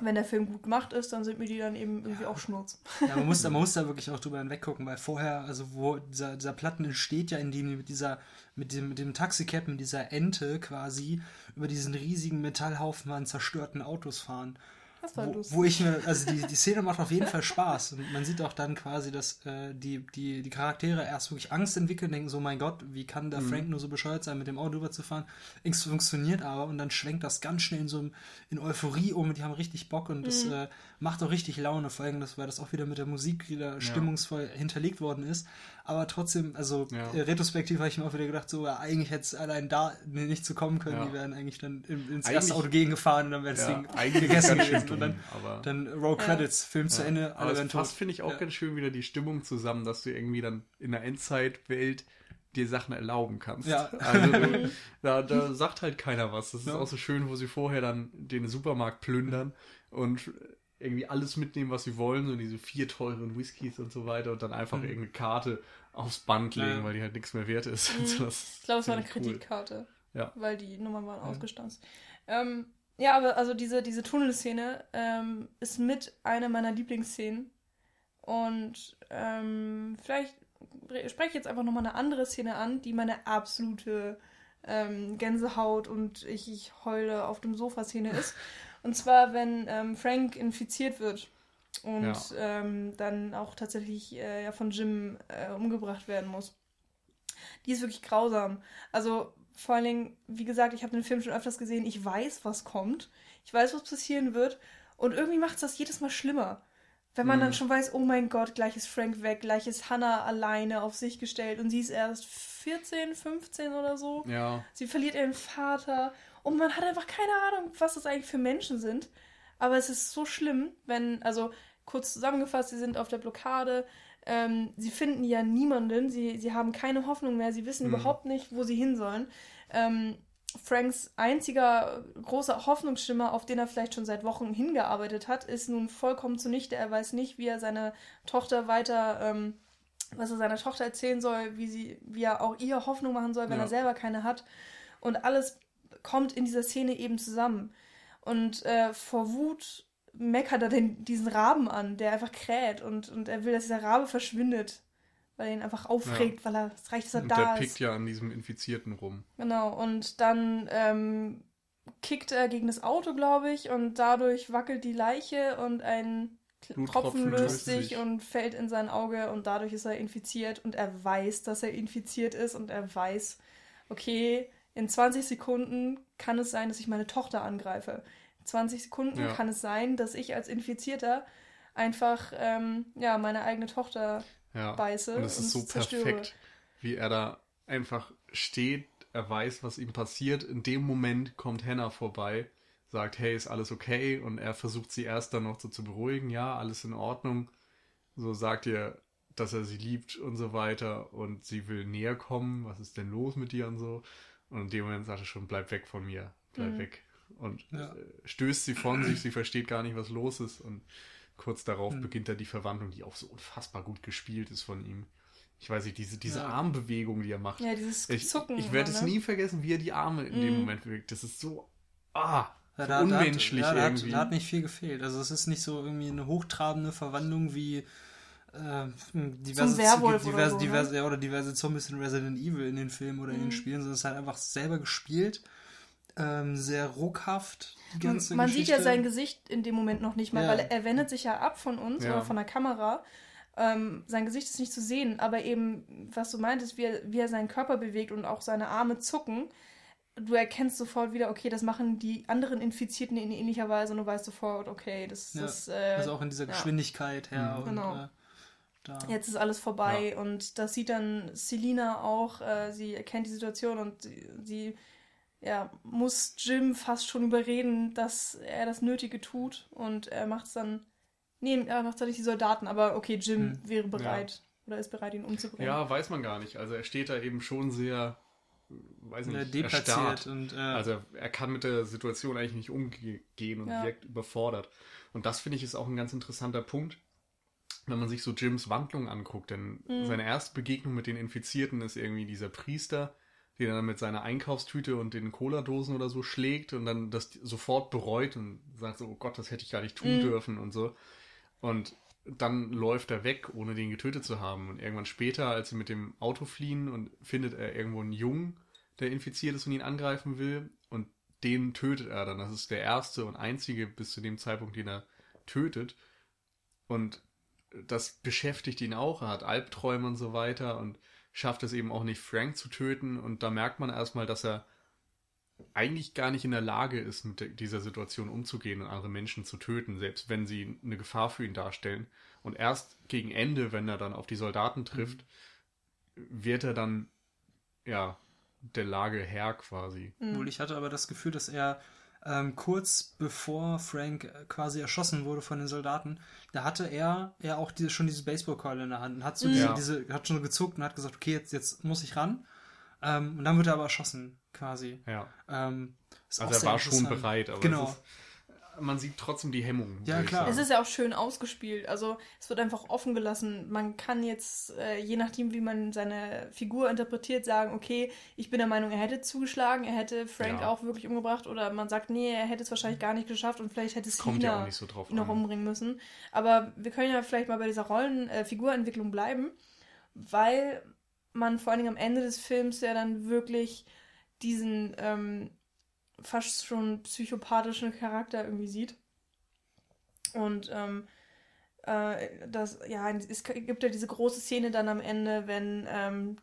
wenn der Film gut gemacht ist, dann sind mir die dann eben irgendwie auch Schnurz. Ja, man muss, da- man muss da wirklich auch drüber hinweggucken, weil vorher, also wo dieser, dieser Platten entsteht ja, indem die mit dieser, mit dem, mit dem Taxicap, mit dieser Ente quasi über diesen riesigen Metallhaufen an zerstörten Autos fahren. Das war Wo, lustig. wo ich mir, also die, die Szene macht auf jeden Fall Spaß. Und man sieht auch dann quasi, dass äh, die, die, die Charaktere erst wirklich Angst entwickeln, denken so, mein Gott, wie kann der Frank nur so bescheuert sein, mit dem Auto rüberzufahren? Es funktioniert aber und dann schwenkt das ganz schnell in so einem- in Euphorie um und die haben richtig Bock und das äh, macht auch richtig Laune, vor allem, das, weil das auch wieder mit der Musik wieder stimmungsvoll hinterlegt worden ist. Aber trotzdem, also Ja. äh, retrospektiv habe ich mir auch wieder gedacht, so, ja, eigentlich hätte es allein da nicht zu kommen können, Ja. die wären eigentlich dann in, ins Eigentlich- erste Auto gegengefahren und dann wäre das Ja, Ding eigentlich gegessen gewesen und dann, dumm, aber- dann Roll Credits, Film zu Ende, Aber alle es werden tot. fasst, finde ich, auch Ja. ganz schön wieder die Stimmung zusammen, dass du irgendwie dann in der Endzeitwelt dir Sachen erlauben kannst. Ja. Also du, [LAUGHS] da, da sagt halt keiner was. Das ist auch so schön, wo sie vorher dann den Supermarkt plündern und irgendwie alles mitnehmen, was sie wollen, so diese vier teuren Whiskys und so weiter und dann einfach Mhm. irgendeine Karte aufs Band legen, Ja. weil die halt nichts mehr wert ist. Also [LAUGHS] das Ich glaube, es war eine cool. Kreditkarte. Ja. Weil die Nummern waren ausgestanzt. Ähm, ja, aber also diese, diese Tunnelszene ähm, ist mit einer meiner Lieblingsszenen. Und ähm, vielleicht re- spreche ich jetzt einfach nochmal eine andere Szene an, die meine absolute ähm, Gänsehaut und ich, ich heule auf dem Sofa-Szene ist. [LAUGHS] Und zwar, wenn ähm, Frank infiziert wird und Ja. ähm, dann auch tatsächlich äh, ja, von Jim äh, umgebracht werden muss. Die ist wirklich grausam. Also vor allen Dingen, wie gesagt, ich habe den Film schon öfters gesehen. Ich weiß, was kommt. Ich weiß, was passieren wird. Und irgendwie macht es das jedes Mal schlimmer. Wenn man Mhm. dann schon weiß, oh mein Gott, gleich ist Frank weg, gleich ist Hannah alleine auf sich gestellt und sie ist erst 14, 15 oder so. Ja, Sie verliert ihren Vater und man hat einfach keine Ahnung, was das eigentlich für Menschen sind. Aber es ist so schlimm, wenn, also kurz zusammengefasst, sie sind auf der Blockade, ähm, sie finden ja niemanden, sie, sie haben keine Hoffnung mehr, sie wissen Mhm. überhaupt nicht, wo sie hin sollen. Ähm, Franks einziger großer Hoffnungsschimmer, auf den er vielleicht schon seit Wochen hingearbeitet hat, ist nun vollkommen zunichte. Er weiß nicht, wie er seine Tochter weiter, ähm, was er seiner Tochter erzählen soll, wie sie, wie er auch ihr Hoffnung machen soll, wenn Ja. er selber keine hat. Und alles kommt in dieser Szene eben zusammen. Und äh, vor Wut meckert er den, diesen Raben an, der einfach kräht und, und er will, dass dieser Rabe verschwindet, weil er ihn einfach aufregt, weil er es reicht, dass er und da der ist. pickt ja an diesem Infizierten rum. Genau, und dann ähm, kickt er gegen das Auto, glaube ich, und dadurch wackelt die Leiche und ein Bluttropfen Tropfen löst sich. und fällt in sein Auge und dadurch ist er infiziert und er weiß, dass er infiziert ist und er weiß, okay, in 20 Sekunden kann es sein, dass ich meine Tochter angreife. In 20 Sekunden Ja. kann es sein, dass ich als Infizierter einfach ähm, ja, meine eigene Tochter Ja. beiße Und es ist so zerstöre. perfekt, wie er da einfach steht, er weiß, was ihm passiert. In dem Moment kommt Hannah vorbei, sagt, hey, ist alles okay? Und er versucht sie erst dann noch so zu beruhigen, ja, alles in Ordnung. So sagt ihr, dass er sie liebt und so weiter und sie will näher kommen, was ist denn los mit dir und so. Und in dem Moment sagt er schon, bleib weg von mir, bleib Mhm. weg. Und Ja. äh, stößt sie von sich, sie versteht gar nicht, was los ist und kurz darauf Mhm. beginnt da die Verwandlung, die auch so unfassbar gut gespielt ist von ihm. Ich weiß nicht, diese, diese Ja. Armbewegung, die er macht. Ja, dieses ich Zucken. ich werde immer, es ne? nie vergessen, wie er die Arme in dem Mhm. Moment bewegt. Das ist so ah, Ja, so da, unmenschlich da, hat, ja, da, hat, irgendwie. da hat nicht viel gefehlt. Also es ist nicht so irgendwie eine hochtrabende Verwandlung wie äh, diverse, Werwolf oder diverse, so, ne? diverse, ja, oder diverse Zombies in Resident Evil in den Filmen oder in den Mhm. Spielen, sondern es ist halt einfach selber gespielt, ähm, sehr ruckhaft. Die ganze Man sieht ja Geschichte. sein Gesicht in dem Moment noch nicht mal, Ja. weil er wendet sich ja ab von uns Ja. oder von der Kamera. Ähm, sein Gesicht ist nicht zu sehen, aber eben, was du meintest, wie er, wie er seinen Körper bewegt und auch seine Arme zucken, du erkennst sofort wieder, okay, das machen die anderen Infizierten in ähnlicher Weise und du weißt sofort, okay, das Ja. ist. Äh, Also auch in dieser ja. Geschwindigkeit her. Mhm. Und, Genau. äh, da. Jetzt ist alles vorbei und das sieht dann Selina auch. Äh, sie erkennt die Situation und sie, sie ja, muss Jim fast schon überreden, dass er das Nötige tut und er macht es dann. Nee, er macht es nicht die Soldaten, aber okay, Jim Hm. wäre bereit oder ist bereit, ihn umzubringen. ja, weiß man gar nicht. Also er steht da eben schon sehr, weiß Ja, nicht, deplatziert erstarrt. und äh, Also er, er kann mit der Situation eigentlich nicht umgehen und Ja. wirkt überfordert. Und das finde ich ist auch ein ganz interessanter Punkt, wenn man sich so Jims Wandlung anguckt. Denn Mhm. seine erste Begegnung mit den Infizierten ist irgendwie dieser Priester, den er dann mit seiner Einkaufstüte und den Cola-Dosen oder so schlägt und dann das sofort bereut und sagt so, oh Gott, das hätte ich gar nicht tun Mhm. dürfen und so. Und dann läuft er weg, ohne den getötet zu haben. Und irgendwann später, als sie mit dem Auto fliehen und findet er irgendwo einen Jungen, der infiziert ist und ihn angreifen will. Und den tötet er dann. Das ist der erste und einzige bis zu dem Zeitpunkt, den er tötet. Und das beschäftigt ihn auch. Er hat Albträume und so weiter und schafft es eben auch nicht, Frank zu töten. Und da merkt man erstmal, dass er eigentlich gar nicht in der Lage ist, mit dieser Situation umzugehen und andere Menschen zu töten, selbst wenn sie eine Gefahr für ihn darstellen. Und erst gegen Ende, wenn er dann auf die Soldaten trifft, wird er dann, ja, der Lage Herr quasi. Mhm. Ich hatte aber das Gefühl, dass er ähm, kurz bevor Frank äh, quasi erschossen wurde von den Soldaten, da hatte er ja auch diese, schon diese Baseballkeule in der Hand und hat so Mhm. diese, hat schon gezuckt und hat gesagt, okay, jetzt, jetzt muss ich ran. Ähm, und dann wird er aber erschossen, quasi. Ja. Ähm, Also er war schon bereit, aber Genau. ist, man sieht trotzdem die Hemmungen. Ja, klar. sagen. Es ist ja auch schön ausgespielt. Also es wird einfach offen gelassen. Man kann jetzt, äh, je nachdem, wie man seine Figur interpretiert, sagen, okay, ich bin der Meinung, er hätte zugeschlagen, er hätte Frank Ja. auch wirklich umgebracht. Oder man sagt, nee, er hätte es wahrscheinlich gar nicht geschafft und vielleicht hätte Kommt ja so noch an. umbringen müssen. Aber wir können ja vielleicht mal bei dieser Rollen-, äh, Figurentwicklung bleiben, weil man vor allen Dingen am Ende des Films ja dann wirklich diesen ähm, fast schon psychopathischen Charakter irgendwie sieht. Und ähm, äh, das, ja, es gibt ja diese große Szene dann am Ende, wenn ähm,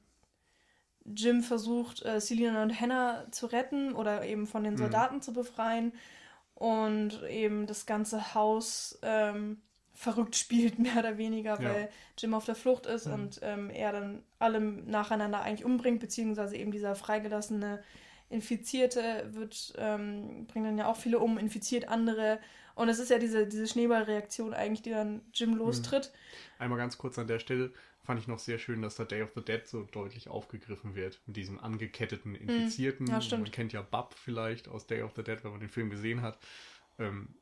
Jim versucht, äh, Selina und Hannah zu retten oder eben von den Mhm. Soldaten zu befreien und eben das ganze Haus ähm, verrückt spielt, [LAUGHS] mehr oder weniger, Ja. weil Jim auf der Flucht ist Mhm. und ähm, er dann alle nacheinander eigentlich umbringt, beziehungsweise eben dieser freigelassene Infizierte wird, ähm, bringt dann ja auch viele um, infiziert andere. Und es ist ja diese, diese Schneeballreaktion eigentlich, die dann Jim lostritt. Einmal ganz kurz an der Stelle fand ich noch sehr schön, dass da Day of the Dead so deutlich aufgegriffen wird. Mit diesem angeketteten Infizierten. Hm. Ja, stimmt. Man kennt ja Bub vielleicht aus Day of the Dead, wenn man den Film gesehen hat. Ähm,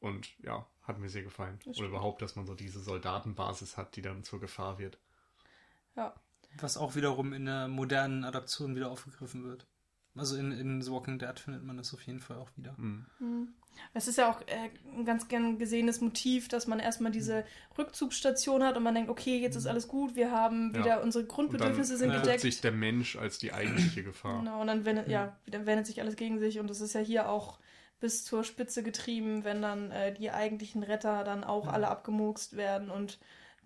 und ja, hat mir sehr gefallen. Das Oder überhaupt, dass man so diese Soldatenbasis hat, die dann zur Gefahr wird. Ja. Was auch wiederum in der modernen Adaption wieder aufgegriffen wird. Also in, in The Walking Dead findet man das auf jeden Fall auch wieder. Mhm. Hm. Es ist ja auch äh, ein ganz gern gesehenes Motiv, dass man erstmal diese Rückzugsstation hat und man denkt, okay, jetzt ist alles gut, wir haben Ja. wieder unsere Und dann Grundbedürfnisse sind gedeckt. sich der Mensch als die eigentliche Gefahr. Genau, und dann wendet, ja, dann wendet sich alles gegen sich und das ist ja hier auch bis zur Spitze getrieben, wenn dann äh, die eigentlichen Retter dann auch Mhm. alle abgemurkst werden und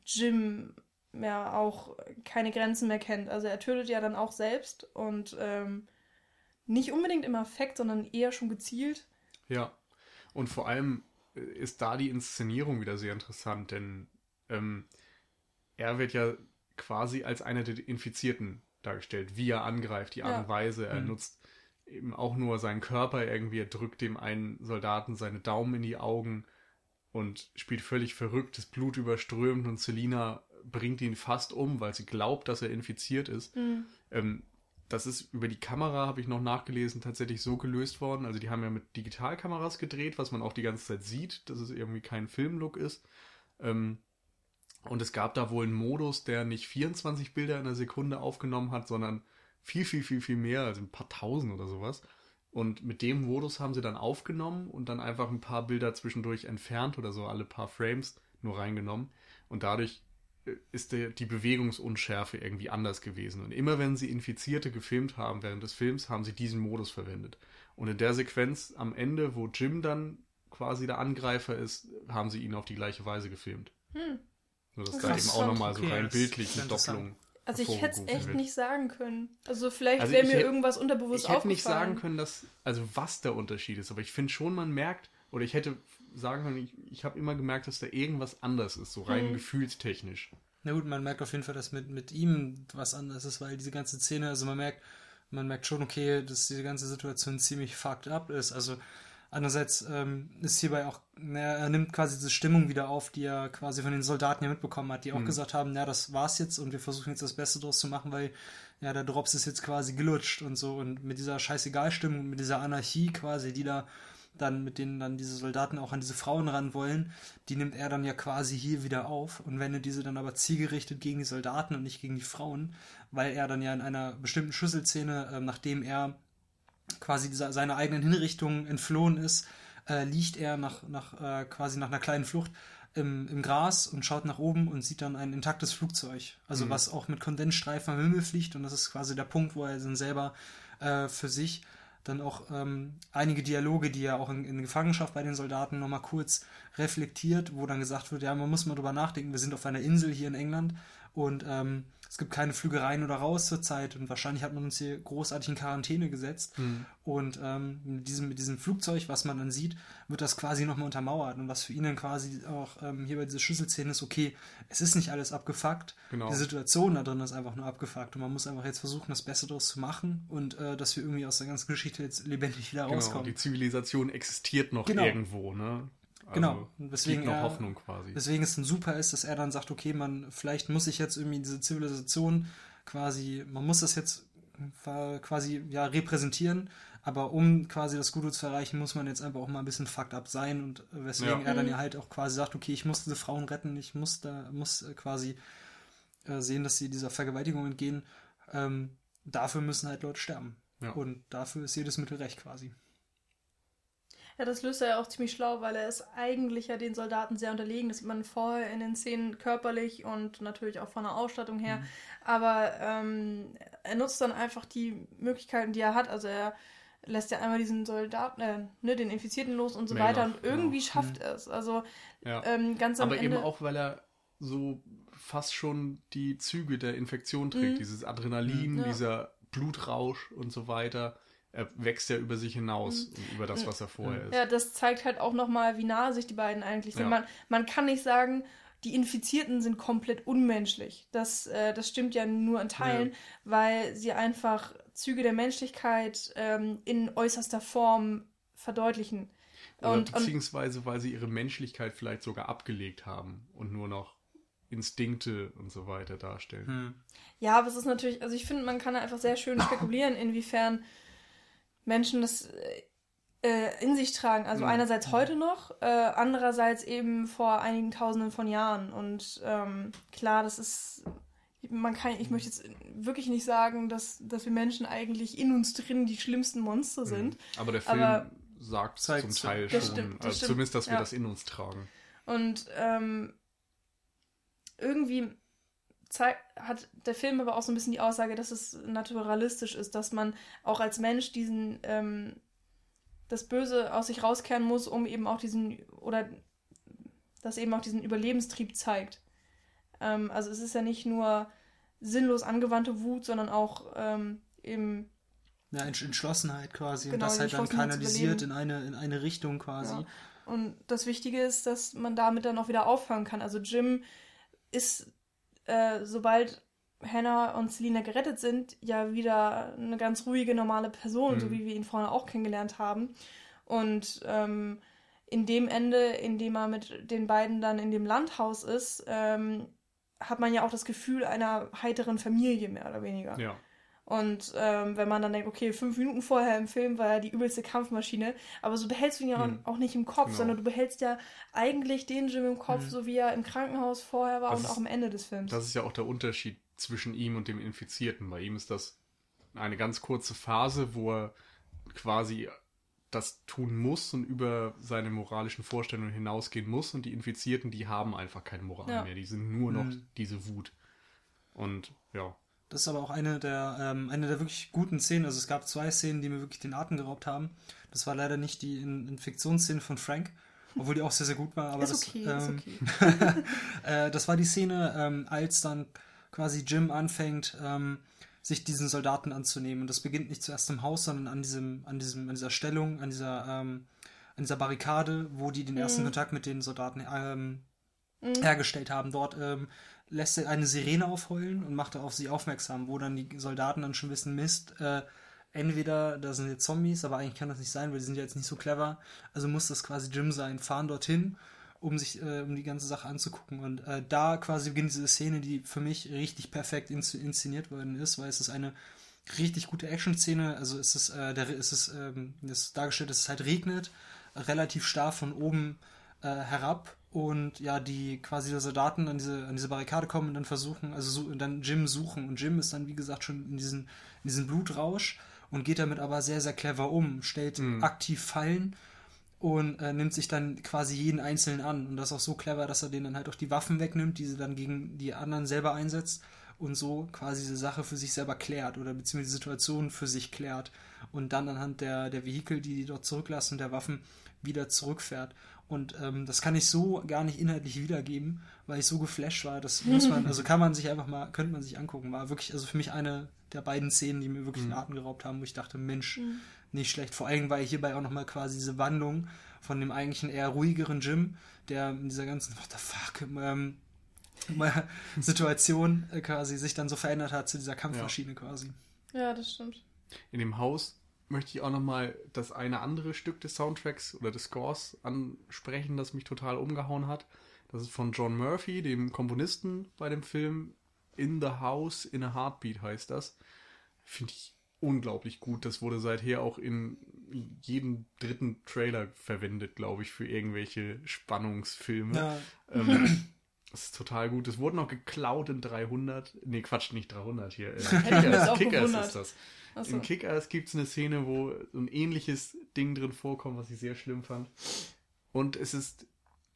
Jim ja auch keine Grenzen mehr kennt. Also er tötet ja dann auch selbst und ähm, nicht unbedingt im Affekt, sondern eher schon gezielt. Ja. Und vor allem äh, ist da die Inszenierung wieder sehr interessant, denn ähm, er wird ja quasi als einer der Infizierten dargestellt, wie er angreift, die Art Ja. und Weise. Er Mhm. nutzt eben auch nur seinen Körper irgendwie, er drückt dem einen Soldaten seine Daumen in die Augen und spielt völlig verrückt, das Blut überströmt und Selina bringt ihn fast um, weil sie glaubt, dass er infiziert ist. Mhm. Ähm, das ist über die Kamera, habe ich noch nachgelesen, tatsächlich so gelöst worden. Also die haben ja mit Digitalkameras gedreht, was man auch die ganze Zeit sieht, dass es irgendwie kein Filmlook ist. Ähm, und es gab da wohl einen Modus, der nicht 24 Bilder in der Sekunde aufgenommen hat, sondern viel, viel, viel, viel mehr, also ein paar tausend oder sowas. Und mit dem Modus haben sie dann aufgenommen und dann einfach ein paar Bilder zwischendurch entfernt oder so, alle paar Frames nur reingenommen. Und dadurch ist der, die Bewegungsunschärfe irgendwie anders gewesen. Und immer wenn sie Infizierte gefilmt haben während des Films, haben sie diesen Modus verwendet. Und in der Sequenz am Ende, wo Jim dann quasi der Angreifer ist, haben sie ihn auf die gleiche Weise gefilmt. Hm. Nur dass Das da eben auch nochmal so rein bildlich eine. Doppelung. Also ich hätte es echt wird. nicht sagen können. Also vielleicht Also wäre ich mir hätt- irgendwas unterbewusst Ich hätte nicht aufgefallen. sagen können, dass, also was der Unterschied ist, aber ich finde schon, man merkt, oder ich hätte sagen können, ich, ich habe immer gemerkt, dass da irgendwas anders ist, so rein Mhm. gefühlstechnisch. Na gut, man merkt auf jeden Fall, dass mit, mit ihm was anderes ist, weil diese ganze Szene, also man merkt, man merkt schon, okay, dass diese ganze Situation ziemlich fucked up ist. Also andererseits ähm, ist hierbei auch, na, er nimmt quasi diese Stimmung wieder auf, die er quasi von den Soldaten ja mitbekommen hat, die auch Mhm. gesagt haben, na, das war's jetzt und wir versuchen jetzt das Beste draus zu machen, weil ja, der Drops ist jetzt quasi gelutscht und so und mit dieser Scheißegal-Stimmung, mit dieser Anarchie quasi, die da dann mit denen dann diese Soldaten auch an diese Frauen ran wollen, die nimmt er dann ja quasi hier wieder auf und wendet diese dann aber zielgerichtet gegen die Soldaten und nicht gegen die Frauen, weil er dann ja in einer bestimmten Schlüsselszene, ähm, nachdem er quasi dieser, seiner eigenen Hinrichtung entflohen ist, äh, liegt er nach, nach äh, quasi nach einer kleinen Flucht im, im Gras und schaut nach oben und sieht dann ein intaktes Flugzeug. Also Mhm. was auch mit Kondensstreifen am Himmel fliegt und das ist quasi der Punkt, wo er dann selber äh, für sich dann auch ähm, einige Dialoge, die er auch in, in Gefangenschaft bei den Soldaten nochmal kurz reflektiert, wo dann gesagt wird, ja, man muss mal drüber nachdenken, wir sind auf einer Insel hier in England und ähm, es gibt keine Flüge rein oder raus zurzeit und wahrscheinlich hat man uns hier großartig in Quarantäne gesetzt. Mhm. Und ähm, mit, diesem, mit diesem Flugzeug, was man dann sieht, wird das quasi nochmal untermauert. Und was für ihn dann quasi auch ähm, hier bei dieser Schlüsselszene ist, okay, es ist nicht alles abgefuckt. Genau. Die Situation da drin ist einfach nur abgefuckt. Und man muss einfach jetzt versuchen, das Beste daraus zu machen und äh, dass wir irgendwie aus der ganzen Geschichte jetzt lebendig wieder Genau, rauskommen. die Zivilisation existiert noch Genau. irgendwo, ne? Also, Genau. Und weswegen gibt noch er- Hoffnung quasi. Weswegen es dann super ist, dass er dann sagt, okay, man, vielleicht muss ich jetzt irgendwie diese Zivilisation quasi, man muss das jetzt äh, quasi ja repräsentieren, aber um quasi das Gute zu erreichen, muss man jetzt einfach auch mal ein bisschen fucked up sein und äh, weswegen Ja. er dann ja halt auch quasi sagt, okay, ich muss diese Frauen retten, ich muss da, muss äh, quasi äh, sehen, dass sie dieser Vergewaltigung entgehen. Ähm, dafür müssen halt Leute sterben. Ja. Und dafür ist jedes Mittel recht quasi. Ja, das löst er ja auch ziemlich schlau, weil er ist eigentlich ja den Soldaten sehr unterlegen. Das sieht man vorher in den Szenen körperlich und natürlich auch von der Ausstattung her. Mhm. Aber ähm, er nutzt dann einfach die Möglichkeiten, die er hat. Also er lässt ja einmal diesen Soldaten, äh, ne, den Infizierten los und so Maynard, weiter. Und irgendwie genau. schafft er es. Also Ja. ähm, ganz am Aber Ende. eben auch, weil er so fast schon die Züge der Infektion trägt. Mhm. Dieses Adrenalin, Mhm. Ja. dieser Blutrausch und so weiter. Er wächst ja über sich hinaus, und über das, was er vorher ist. Mhm. Ja, das zeigt halt auch nochmal, wie nahe sich die beiden eigentlich sind. Ja. Man, man kann nicht sagen, die Infizierten sind komplett unmenschlich. Das, äh, das stimmt ja nur in Teilen, Ja. weil sie einfach Züge der Menschlichkeit ähm, in äußerster Form verdeutlichen. Oder Und, und beziehungsweise, weil sie ihre Menschlichkeit vielleicht sogar abgelegt haben und nur noch Instinkte und so weiter darstellen. Hm. ja, aber es ist natürlich, also ich finde, man kann da einfach sehr schön spekulieren, inwiefern Menschen das äh, äh, in sich tragen. Also Mhm. einerseits heute noch, äh, andererseits eben vor einigen Tausenden von Jahren. Und ähm, klar, das ist, man kann, ich möchte jetzt wirklich nicht sagen, dass, dass wir Menschen eigentlich in uns drin die schlimmsten Monster sind. Mhm. Aber der Film Aber- sagt zum Teil Das schon, stimmt, das also stimmt, zumindest, dass wir ja. das in uns tragen. Und ähm, irgendwie zeigt, hat der Film aber auch so ein bisschen die Aussage, dass es naturalistisch ist, dass man auch als Mensch diesen ähm, das Böse aus sich rauskehren muss, um eben auch diesen oder das eben auch diesen Überlebenstrieb zeigt. Ähm, also es ist ja nicht nur sinnlos angewandte Wut, sondern auch ähm, eben Ja, Entsch- Entschlossenheit quasi und Genau, das die halt dann kanalisiert in eine, in eine Richtung quasi. Ja. Und das Wichtige ist, dass man damit dann auch wieder auffangen kann. Also Jim ist, äh, sobald Hannah und Selina gerettet sind, ja wieder eine ganz ruhige, normale Person, Mhm. so wie wir ihn vorher auch kennengelernt haben. Und ähm, in dem Ende, in dem er mit den beiden dann in dem Landhaus ist, ähm, hat man ja auch das Gefühl einer heiteren Familie, mehr oder weniger. Ja. Und ähm, wenn man dann denkt, okay, fünf Minuten vorher im Film war er die übelste Kampfmaschine, aber so behältst du ihn ja Hm. auch nicht im Kopf, Genau. sondern du behältst ja eigentlich den Jim im Kopf, Mhm. so wie er im Krankenhaus vorher war Das und ist- auch am Ende des Films. Das ist ja auch der Unterschied zwischen ihm und dem Infizierten. Bei ihm ist das eine ganz kurze Phase, wo er quasi das tun muss und über seine moralischen Vorstellungen hinausgehen muss. Und die Infizierten, die haben einfach keine Moral Ja. mehr. Die sind nur noch Mhm. diese Wut. Und ja, Das ist aber auch eine der, ähm, eine der wirklich guten Szenen. Also es gab zwei Szenen, die mir wirklich den Atem geraubt haben. Das war leider nicht die In Infektionsszene von Frank, obwohl die auch sehr, sehr gut war. Aber ist das, okay, ähm, ist okay. [LAUGHS] äh, das war die Szene, ähm, als dann quasi Jim anfängt, ähm, sich diesen Soldaten anzunehmen. Und das beginnt nicht zuerst im Haus, sondern an diesem, an diesem, an dieser Stellung, an dieser, ähm, an dieser Barrikade, wo die den ersten Mhm. Kontakt mit den Soldaten ähm, Mhm. hergestellt haben. Dort ähm, lässt er eine Sirene aufheulen und macht auf sie aufmerksam, wo dann die Soldaten dann schon wissen, Mist, äh, entweder da sind jetzt Zombies, aber eigentlich kann das nicht sein, weil die sind ja jetzt nicht so clever. Also muss das quasi Jim sein, fahren dorthin, um sich, äh, um die ganze Sache anzugucken. Und äh, da quasi beginnt diese Szene, die für mich richtig perfekt ins inszeniert worden ist, weil es ist eine richtig gute Action-Szene. Also es ist, äh, der, es ist, ähm, ist dargestellt, dass es halt regnet, relativ starr von oben äh, herab und ja, die quasi die Soldaten an diese, an diese Barrikade kommen und dann versuchen, also so, dann Jim suchen. Und Jim ist dann, wie gesagt, schon in diesen, in diesen Blutrausch und geht damit aber sehr, sehr clever um, stellt Mhm. aktiv Fallen und äh, nimmt sich dann quasi jeden Einzelnen an. Und das ist auch so clever, dass er denen dann halt auch die Waffen wegnimmt, die sie dann gegen die anderen selber einsetzt und so quasi diese Sache für sich selber klärt oder beziehungsweise die Situation für sich klärt und dann anhand der, der Vehikel, die die dort zurücklassen und der Waffen wieder zurückfährt. Und ähm, das kann ich so gar nicht inhaltlich wiedergeben, weil ich so geflasht war. Das muss man, [LAUGHS] also kann man sich einfach mal, könnte man sich angucken. War wirklich, also für mich eine der beiden Szenen, die mir wirklich den Atem geraubt haben, wo ich dachte, Mensch, nicht schlecht. Vor allem, weil hierbei auch nochmal quasi diese Wandlung von dem eigentlichen eher ruhigeren Jim, der in dieser ganzen, what the fuck, ähm, [LAUGHS] Situation äh, quasi sich dann so verändert hat zu dieser Kampfmaschine quasi. Ja, das stimmt. In dem Haus möchte ich auch nochmal das eine andere Stück des Soundtracks oder des Scores ansprechen, das mich total umgehauen hat. Das ist von John Murphy, dem Komponisten bei dem Film In the House in a Heartbeat heißt das. Finde ich unglaublich gut. Das wurde seither auch in jedem dritten Trailer verwendet, glaube ich, für irgendwelche Spannungsfilme. Ja. Ähm, [LAUGHS] das ist total gut. Es wurde noch geklaut in 300. Nee, Quatsch, nicht 300 hier. [LAUGHS] Kickers gewundert. ist das. Achso. In Kickers gibt es eine Szene, wo so ein ähnliches Ding drin vorkommt, was ich sehr schlimm fand. Und es ist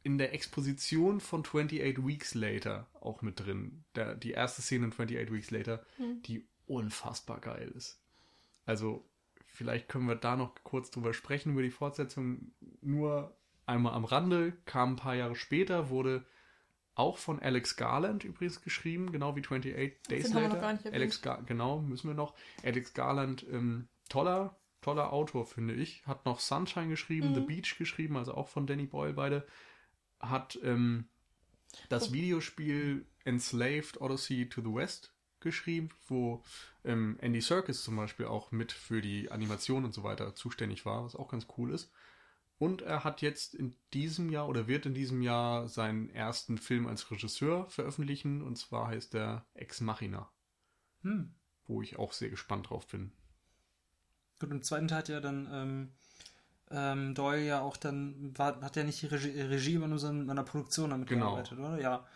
in der Exposition von 28 Weeks Later auch mit drin. Der, die erste Szene in 28 Weeks Later, Hm. die unfassbar geil ist. Also, vielleicht können wir da noch kurz drüber sprechen, über die Fortsetzung. Nur einmal am Rande, kam ein paar Jahre später, wurde auch von Alex Garland übrigens geschrieben, genau wie 28 Days Den haben wir Later. noch gar nicht. Alex Gar genau, müssen wir noch. Alex Garland, ähm, toller, toller Autor, finde ich. Hat noch Sunshine geschrieben, Mhm. The Beach geschrieben, also auch von Danny Boyle beide. Hat ähm, das Oh. Videospiel Enslaved Odyssey to the West geschrieben, wo ähm, Andy Serkis zum Beispiel auch mit für die Animation und so weiter zuständig war, was auch ganz cool ist. Und er hat jetzt in diesem Jahr oder wird in diesem Jahr seinen ersten Film als Regisseur veröffentlichen und zwar heißt er Ex Machina, Hm. wo ich auch sehr gespannt drauf bin. Gut, im zweiten Teil hat ja dann ähm, ähm, Doyle ja auch dann, war, hat ja nicht die Regie, Regie übernommen, sondern an der Produktion damit Genau. gearbeitet, oder? Ja.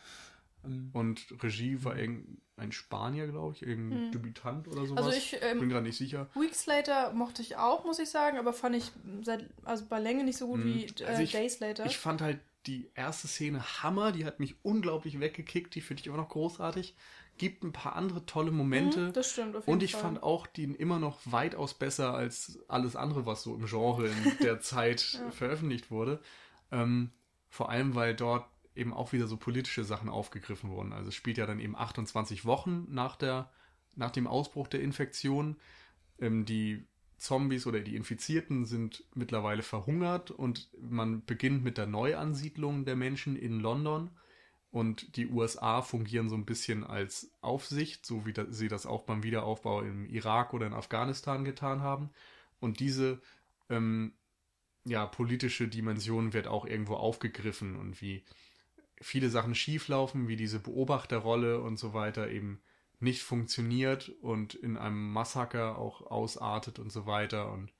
Ähm, Und Regie war irgendein Spanier, glaube ich, irgendein Hm. Debütant oder sowas. Also ich, bin ähm, gerade nicht sicher. Weeks Later mochte ich auch, muss ich sagen, aber fand ich seit, also bei Länge nicht so gut Mhm. wie äh, Also ich- Days Later. Ich fand halt die erste Szene Hammer, die hat mich unglaublich weggekickt, die finde ich immer noch großartig. Gibt ein paar andere tolle Momente. Mhm, das stimmt, auf jeden Und ich Fall. fand auch den immer noch weitaus besser als alles andere, was so im Genre in der [LAUGHS] Zeit Ja. veröffentlicht wurde. Ähm, vor allem, weil dort eben auch wieder so politische Sachen aufgegriffen wurden. Also es spielt ja dann eben 28 Wochen nach, der, nach dem Ausbruch der Infektion. Ähm, die Zombies oder die Infizierten sind mittlerweile verhungert und man beginnt mit der Neuansiedlung der Menschen in London. Und die USA fungieren so ein bisschen als Aufsicht, so wie sie das auch beim Wiederaufbau im Irak oder in Afghanistan getan haben. Und diese ähm, ja, politische Dimension wird auch irgendwo aufgegriffen und wie viele Sachen schieflaufen, wie diese Beobachterrolle und so weiter eben nicht funktioniert und in einem Massaker auch ausartet und so weiter. Und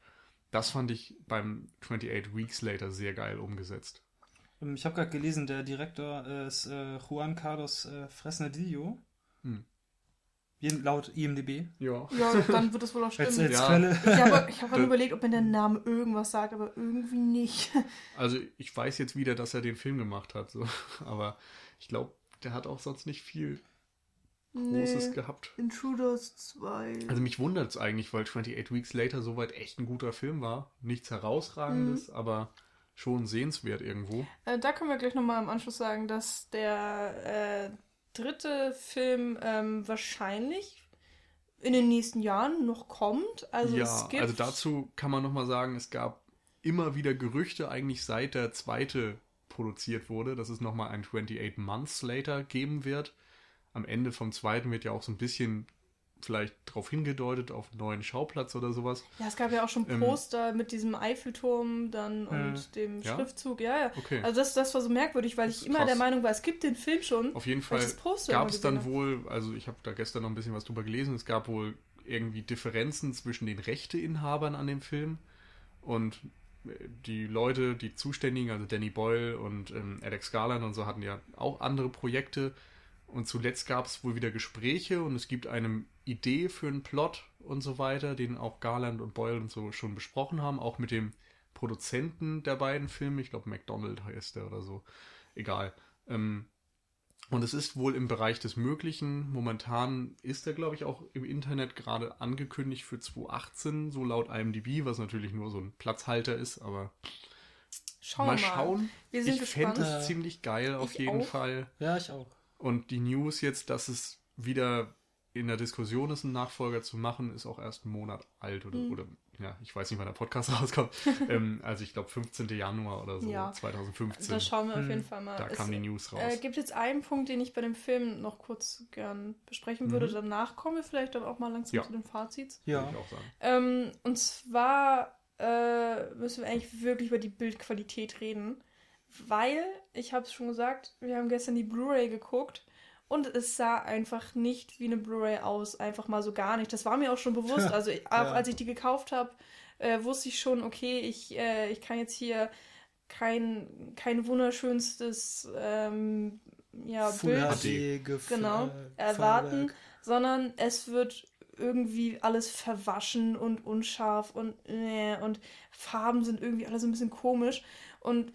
das fand ich beim 28 Weeks Later sehr geil umgesetzt. ähm, ich habe gerade gelesen, der Direktor äh, ist äh, Juan Carlos äh, Fresnadillo. Hm. Laut IMDb. Ja. Ja, dann wird es wohl auch Als, stimmen. als Ja. Quelle. Ich habe ich hab Das- überlegt, ob mir der Name irgendwas sagt, aber irgendwie nicht. Also ich weiß jetzt wieder, dass er den Film gemacht hat, so. [LAUGHS] aber ich glaube, der hat auch sonst nicht viel Großes gehabt. Intruders 2. Also mich wundert es eigentlich, weil 28 Weeks Later soweit echt ein guter Film war. Nichts herausragendes, aber schon sehenswert irgendwo. Äh, da können wir gleich nochmal im Anschluss sagen, dass der äh, dritte Film ähm, wahrscheinlich in den nächsten Jahren noch kommt. Also ja, es gibt also dazu kann man nochmal sagen, es gab immer wieder Gerüchte, eigentlich seit der zweite produziert wurde, dass es nochmal ein 28 Months Later geben wird. Am Ende vom zweiten wird ja auch so ein bisschen vielleicht darauf hingedeutet, auf einen neuen Schauplatz oder sowas. Ja, es gab ja auch schon Ähm, Poster mit diesem Eiffelturm dann und Mhm. dem Ja? Schriftzug. Ja, ja. Okay. Also das, das war so merkwürdig, weil ich immer krass. der Meinung war, es gibt den Film schon. Auf jeden Fall gab es dann wohl, also ich habe da gestern noch ein bisschen was drüber gelesen, es gab wohl irgendwie Differenzen zwischen den Rechteinhabern an dem Film und äh, die Leute, die Zuständigen, also Danny Boyle und ähm, Alex Garland und so hatten ja auch andere Projekte und zuletzt gab es wohl wieder Gespräche und es gibt eine Idee für einen Plot und so weiter, den auch Garland und Boyle und so schon besprochen haben, auch mit dem Produzenten der beiden Filme, ich glaube McDonald heißt der oder so, egal. Ähm, Und es ist wohl im Bereich des Möglichen. Momentan ist er, glaube ich, auch im Internet gerade angekündigt für 2018, so laut IMDb, was natürlich nur so ein Platzhalter ist, aber Schauen mal mal. schauen. Wir sind ich fände es ziemlich geil auf Ich jeden auch. Fall. Ja, ich auch. Und die News jetzt, dass es wieder in der Diskussion ist, einen Nachfolger zu machen, ist auch erst einen Monat alt oder, Mhm. oder ja, ich weiß nicht, wann der Podcast [LAUGHS] rauskommt. ähm, also ich glaube 15. Januar oder so, Ja. 2015. Da schauen wir auf jeden Fall mal. da Es, kam die News raus. äh, gibt jetzt einen Punkt, den ich bei dem Film noch kurz gern besprechen würde. Mhm. Danach kommen wir vielleicht dann auch mal langsam Ja. zu den Fazits. Ja. Würde ich auch sagen. Ähm, und zwar äh, müssen wir eigentlich wirklich über die Bildqualität reden, weil, ich habe es schon gesagt, wir haben gestern die Blu-ray geguckt und es sah einfach nicht wie eine Blu-ray aus, einfach mal so gar nicht. Das war mir auch schon bewusst. [LAUGHS] Also ich- auch Ja. als ich die gekauft habe, äh, wusste ich schon, okay, ich, äh, ich kann jetzt hier kein, kein wunderschönstes ähm, ja, Bild genau, äh, erwarten, Feuerwerk. sondern es wird irgendwie alles verwaschen und unscharf und äh, und Farben sind irgendwie alle so ein bisschen komisch und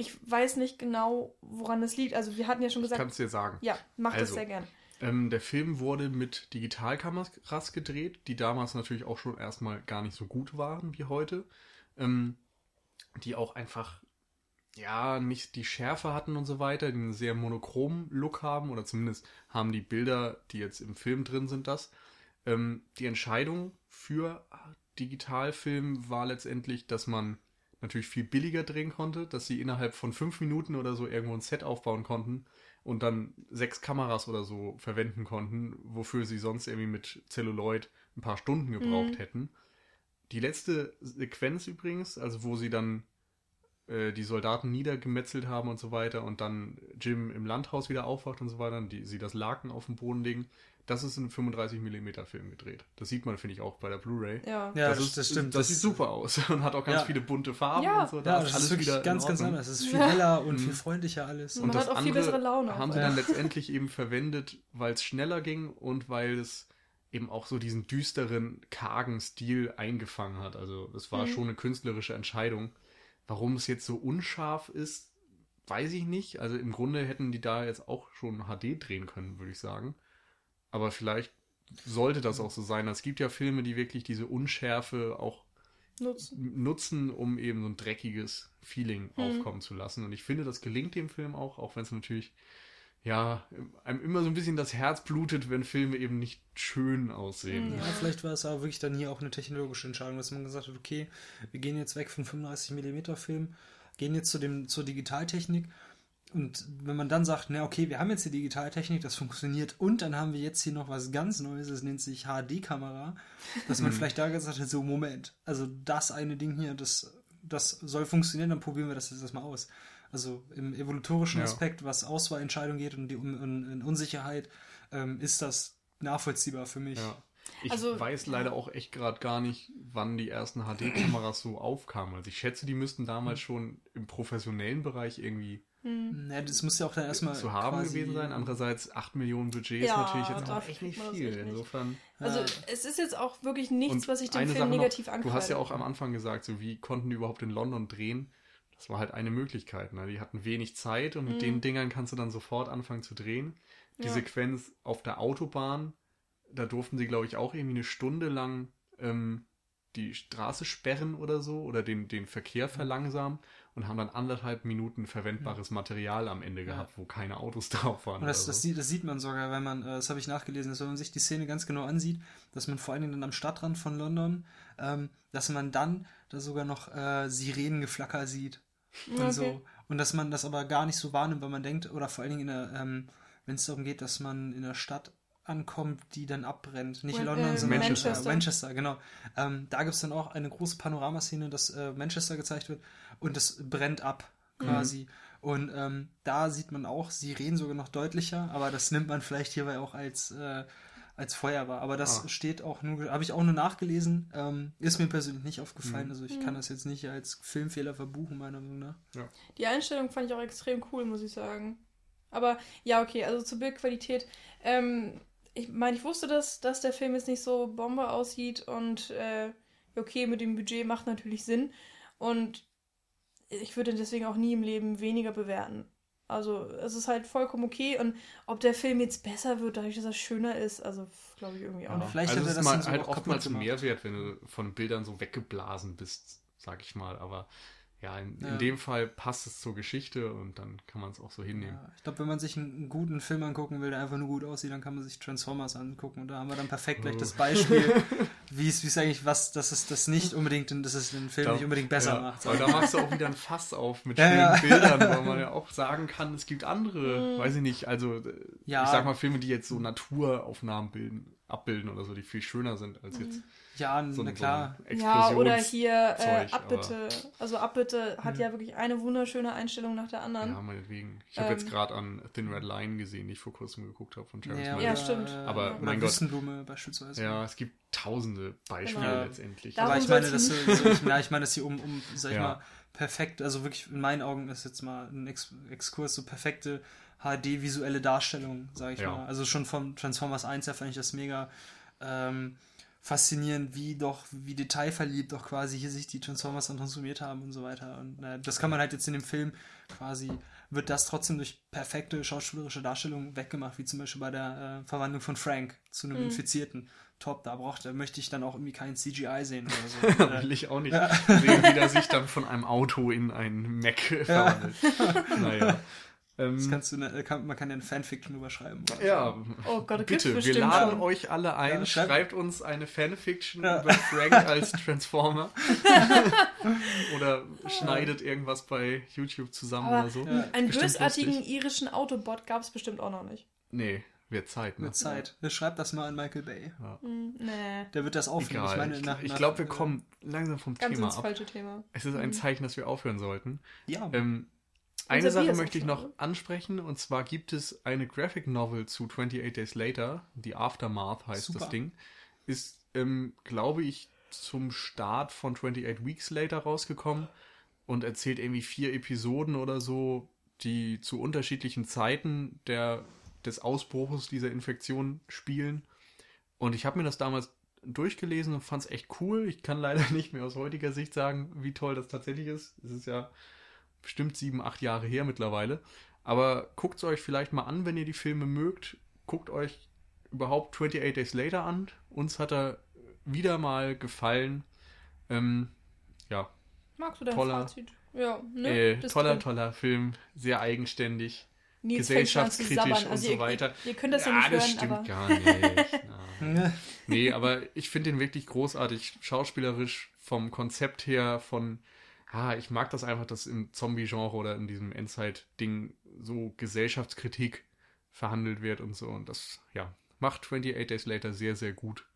ich weiß nicht genau, woran das liegt. Also wir hatten ja schon gesagt, kann es dir sagen. ja, mach das Also, sehr gern. Ähm, der Film wurde mit Digitalkameras gedreht, die damals natürlich auch schon erstmal gar nicht so gut waren wie heute. Ähm, die auch einfach, ja, nicht die Schärfe hatten und so weiter, die einen sehr monochromen Look haben, oder zumindest haben die Bilder, die jetzt im Film drin sind, das. Ähm, die Entscheidung für Digitalfilm war letztendlich, dass man natürlich viel billiger drehen konnte, dass sie innerhalb von fünf Minuten oder so irgendwo ein Set aufbauen konnten und dann sechs Kameras oder so verwenden konnten, wofür sie sonst irgendwie mit Celluloid ein paar Stunden gebraucht Mhm. hätten. Die letzte Sequenz übrigens, also wo sie dann äh, die Soldaten niedergemetzelt haben und so weiter und dann Jim im Landhaus wieder aufwacht und so weiter, und die, sie das Laken auf den Boden legen, das ist ein 35mm Film gedreht. Das sieht man, finde ich, auch bei der Blu-ray. Ja. Ja, das, das, ist, das stimmt. Das, sieht super aus [LAUGHS] und hat auch ganz Ja. viele bunte Farben Ja. und so. Ja, Da das ist wirklich wieder ganz, ganz anders. Es ist viel Ja. heller und Mhm. viel freundlicher alles. Man hat auch viel bessere Laune haben sie dann [LAUGHS] letztendlich eben verwendet, weil es schneller ging und weil es eben auch so diesen düsteren, kargen Stil eingefangen hat. Also es war Mhm. schon eine künstlerische Entscheidung. Warum es jetzt so unscharf ist, weiß ich nicht. Also im Grunde hätten die da jetzt auch schon HD drehen können, würde ich sagen. Aber vielleicht sollte das auch so sein. Es gibt ja Filme, die wirklich diese Unschärfe auch Nutzen. nutzen, um eben so ein dreckiges Feeling Mhm. aufkommen zu lassen. Und ich finde, das gelingt dem Film auch, auch wenn es natürlich, ja, einem immer so ein bisschen das Herz blutet, wenn Filme eben nicht schön aussehen. Mhm, Ja, Ja. vielleicht war es aber wirklich dann hier auch eine technologische Entscheidung, dass man gesagt hat, okay, wir gehen jetzt weg von 35mm Film, gehen jetzt zu dem, zur Digitaltechnik. Und wenn man dann sagt, na okay, wir haben jetzt die Digitaltechnik, das funktioniert und dann haben wir jetzt hier noch was ganz Neues, das nennt sich HD-Kamera, dass man vielleicht da gesagt hat, so Moment, also das eine Ding hier, das, das soll funktionieren, dann probieren wir das jetzt erstmal aus. Also im evolutorischen Ja. Aspekt, was Auswahlentscheidung geht und die Un Unsicherheit, ähm, ist das nachvollziehbar für mich. Ja. Ich Also, weiß leider auch echt gerade gar nicht, wann die ersten HD-Kameras so aufkamen. Also ich schätze, die müssten damals schon im professionellen Bereich irgendwie Hm. Na, das muss ja auch dann erstmal zu haben quasi- gewesen sein. Andererseits 8 Millionen Budget ist Ja, natürlich jetzt auch echt nicht viel. echt nicht. Insofern. Also Ja. es ist jetzt auch wirklich nichts, Und was ich dem Film Sache noch, negativ ankreide. Du hast ja auch am Anfang gesagt, so wie konnten die überhaupt in London drehen? Das war halt eine Möglichkeit. Ne? Die hatten wenig Zeit und mit Mhm. den Dingern kannst du dann sofort anfangen zu drehen. Die Ja. Sequenz auf der Autobahn, da durften sie, glaube ich, auch irgendwie eine Stunde lang ähm, die Straße sperren oder so oder den, den Verkehr Mhm. verlangsamen und haben dann anderthalb Minuten verwendbares Material am Ende gehabt, wo keine Autos [LAUGHS] drauf waren. Und das, das, so. sieht, das sieht man sogar, wenn man, äh, das habe ich nachgelesen, dass wenn man sich die Szene ganz genau ansieht, dass man vor allen Dingen dann am Stadtrand von London, ähm, dass man dann da sogar noch äh, Sirenengeflacker sieht und Okay. so. Und dass man das aber gar nicht so wahrnimmt, weil man denkt, oder vor allen Dingen, in der, ähm, wenn es darum geht, dass man in der Stadt ankommt, die dann abbrennt. Nicht Wen- London, äh, sondern Manchester. Manchester. Manchester, genau. Ähm, da gibt es dann auch eine große Panoramaszene, dass äh, Manchester gezeigt wird und das brennt ab quasi. Und ähm, da sieht man auch Sirenen sogar noch deutlicher, aber das nimmt man vielleicht hierbei auch als, äh, als Feuerwehr. Aber das Ah. steht auch nur, habe ich auch nur nachgelesen, ähm, ist mir persönlich nicht aufgefallen. Mhm. Also ich kann das jetzt nicht als Filmfehler verbuchen, meiner Meinung nach. Die Einstellung fand ich auch extrem cool, muss ich sagen. Aber ja, okay, also zur Bildqualität. Ähm, ich meine, ich wusste, dass, dass der Film jetzt nicht so Bombe aussieht und äh, okay, mit dem Budget macht natürlich Sinn. Und ich würde deswegen auch nie im Leben weniger bewerten. Also es ist halt vollkommen okay und ob der Film jetzt besser wird, dadurch, dass er schöner ist, also glaube ich irgendwie auch Ja. nicht. Vielleicht also er es das mal so halt oftmals ein. Mehrwert, wenn du von Bildern so weggeblasen bist, sag ich mal. Aber ja, in, Ja. in dem Fall passt es zur Geschichte und dann kann man es auch so hinnehmen. Ja, ich glaube, wenn man sich einen, guten Film angucken will, der einfach nur gut aussieht, dann kann man sich Transformers angucken. Und da haben wir dann perfekt gleich Oh. das Beispiel, [LAUGHS] wie es eigentlich was, dass es das nicht unbedingt, dass es den Film Da- nicht unbedingt besser ja, macht. Aber da machst du auch wieder ein Fass auf mit Ja, schönen. Bildern, weil man [LAUGHS] ja auch sagen kann, es gibt andere, weiß ich nicht, also äh, ich sag mal Filme, die jetzt so Naturaufnahmen bilden, abbilden oder so, die viel schöner sind als jetzt Ja, so, na klar. so Ja, oder hier äh, Zeug, Abbitte. Also Abbitte hat ja wirklich eine wunderschöne Einstellung nach der anderen. Ja, meinetwegen. Ich habe Ähm. jetzt gerade an Thin Red Line gesehen, die ich vor kurzem geguckt habe von Travis Ja. Ja, stimmt. Aber, oder mein Gott. Beispielsweise. Ja, es gibt tausende Beispiele Genau. letztendlich. Darum Aber ich meine, dass so, ich, na, ich meine, dass hier um, um sag ich Ja. mal, perfekt, also wirklich in meinen Augen ist jetzt mal ein Ex Exkurs, so perfekte HD-visuelle Darstellung, sage ich Ja. mal. Also schon vom Transformers 1 her fand ich das mega ähm, faszinierend, wie doch, wie detailverliebt doch quasi hier sich die Transformers dann transformiert haben und so weiter. Und äh, das kann man halt jetzt in dem Film quasi, wird das trotzdem durch perfekte schauspielerische Darstellung weggemacht, wie zum Beispiel bei der äh, Verwandlung von Frank zu einem Infizierten. Top, da braucht, da möchte ich dann auch irgendwie kein CGI sehen oder so. [LAUGHS] Äh, Will ich auch nicht sehen, wie der sich dann von einem Auto in ein Mac verwandelt. [LAUGHS] Naja. Das Ähm, kannst du, ne- kann, man kann ja eine Fanfiction überschreiben. ja, Oh Gott, das bitte, wir laden schon. euch alle ein. Ja, schreibt- schreibt uns eine Fanfiction Ja. über Frank [LAUGHS] als Transformer. [LAUGHS] oder schneidet irgendwas bei YouTube zusammen Aber- oder so. Ja. Einen Bestimmt bösartigen lustig. irischen Autobot gab es bestimmt auch noch nicht. Nee, wird Zeit, ne? Mit Zeit. Schreibt das mal an Michael Bay. Hm, nee, Der wird das aufnehmen. Egal. Ich meine, ich nach, ich nach- glaube, wir kommen langsam vom ganz Thema ins ab. falsche Thema. Es ist ein Zeichen, dass wir aufhören sollten. Ja, Ähm, eine Unser Sache möchte ich noch ansprechen und zwar gibt es eine Graphic Novel zu 28 Days Later, die Aftermath heißt Super. das Ding, ist, ähm, glaube ich, zum Start von 28 Weeks Later rausgekommen und erzählt irgendwie vier Episoden oder so, die zu unterschiedlichen Zeiten der, des Ausbruches dieser Infektion spielen. Und ich habe mir das damals durchgelesen und fand es echt cool. Ich kann leider [LAUGHS] nicht mehr aus heutiger Sicht sagen, wie toll das tatsächlich ist. Es ist ja bestimmt sieben, acht Jahre her mittlerweile. Aber guckt es euch vielleicht mal an, wenn ihr die Filme mögt. Guckt euch überhaupt 28 Days Later an. Uns hat er wieder mal gefallen. Ähm, ja, Magst du dein Toller- Fazit? Ja, ne? äh, toller, drin. toller Film. Sehr eigenständig. Nils gesellschaftskritisch und Also so ihr, weiter. Ihr, ihr könnt das ja, ja, nicht das hören, stimmt aber gar nicht. [LAUGHS] Nee, aber ich finde den wirklich großartig, schauspielerisch, vom Konzept her, von, ah, ich mag das einfach, dass im Zombie-Genre oder in diesem Endzeit-Ding so Gesellschaftskritik verhandelt wird und so. Und das, ja, macht 28 Days Later sehr, sehr gut.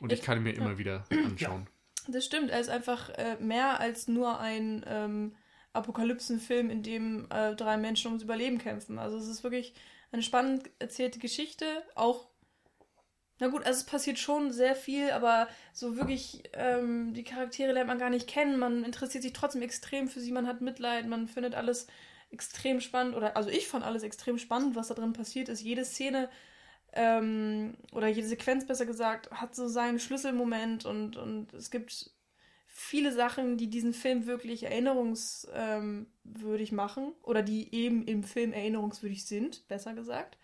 Und ich, Ich- kann ihn mir immer wieder [CLEARS THROAT] anschauen. das stimmt. Er ist einfach äh, mehr als nur ein ähm, Apokalypsenfilm, in dem äh, drei Menschen ums Überleben kämpfen. Also es ist wirklich eine spannend erzählte Geschichte. Auch, na gut, also es passiert schon sehr viel, aber so wirklich, ähm, die Charaktere lernt man gar nicht kennen. Man interessiert sich trotzdem extrem für sie, man hat Mitleid, man findet alles extrem spannend. Oder also ich fand alles extrem spannend, was da drin passiert ist. Jede Szene ähm, oder jede Sequenz besser gesagt, hat so seinen Schlüsselmoment und, und es gibt viele Sachen, die diesen Film wirklich erinnerungswürdig machen oder die eben im Film erinnerungswürdig sind, besser gesagt.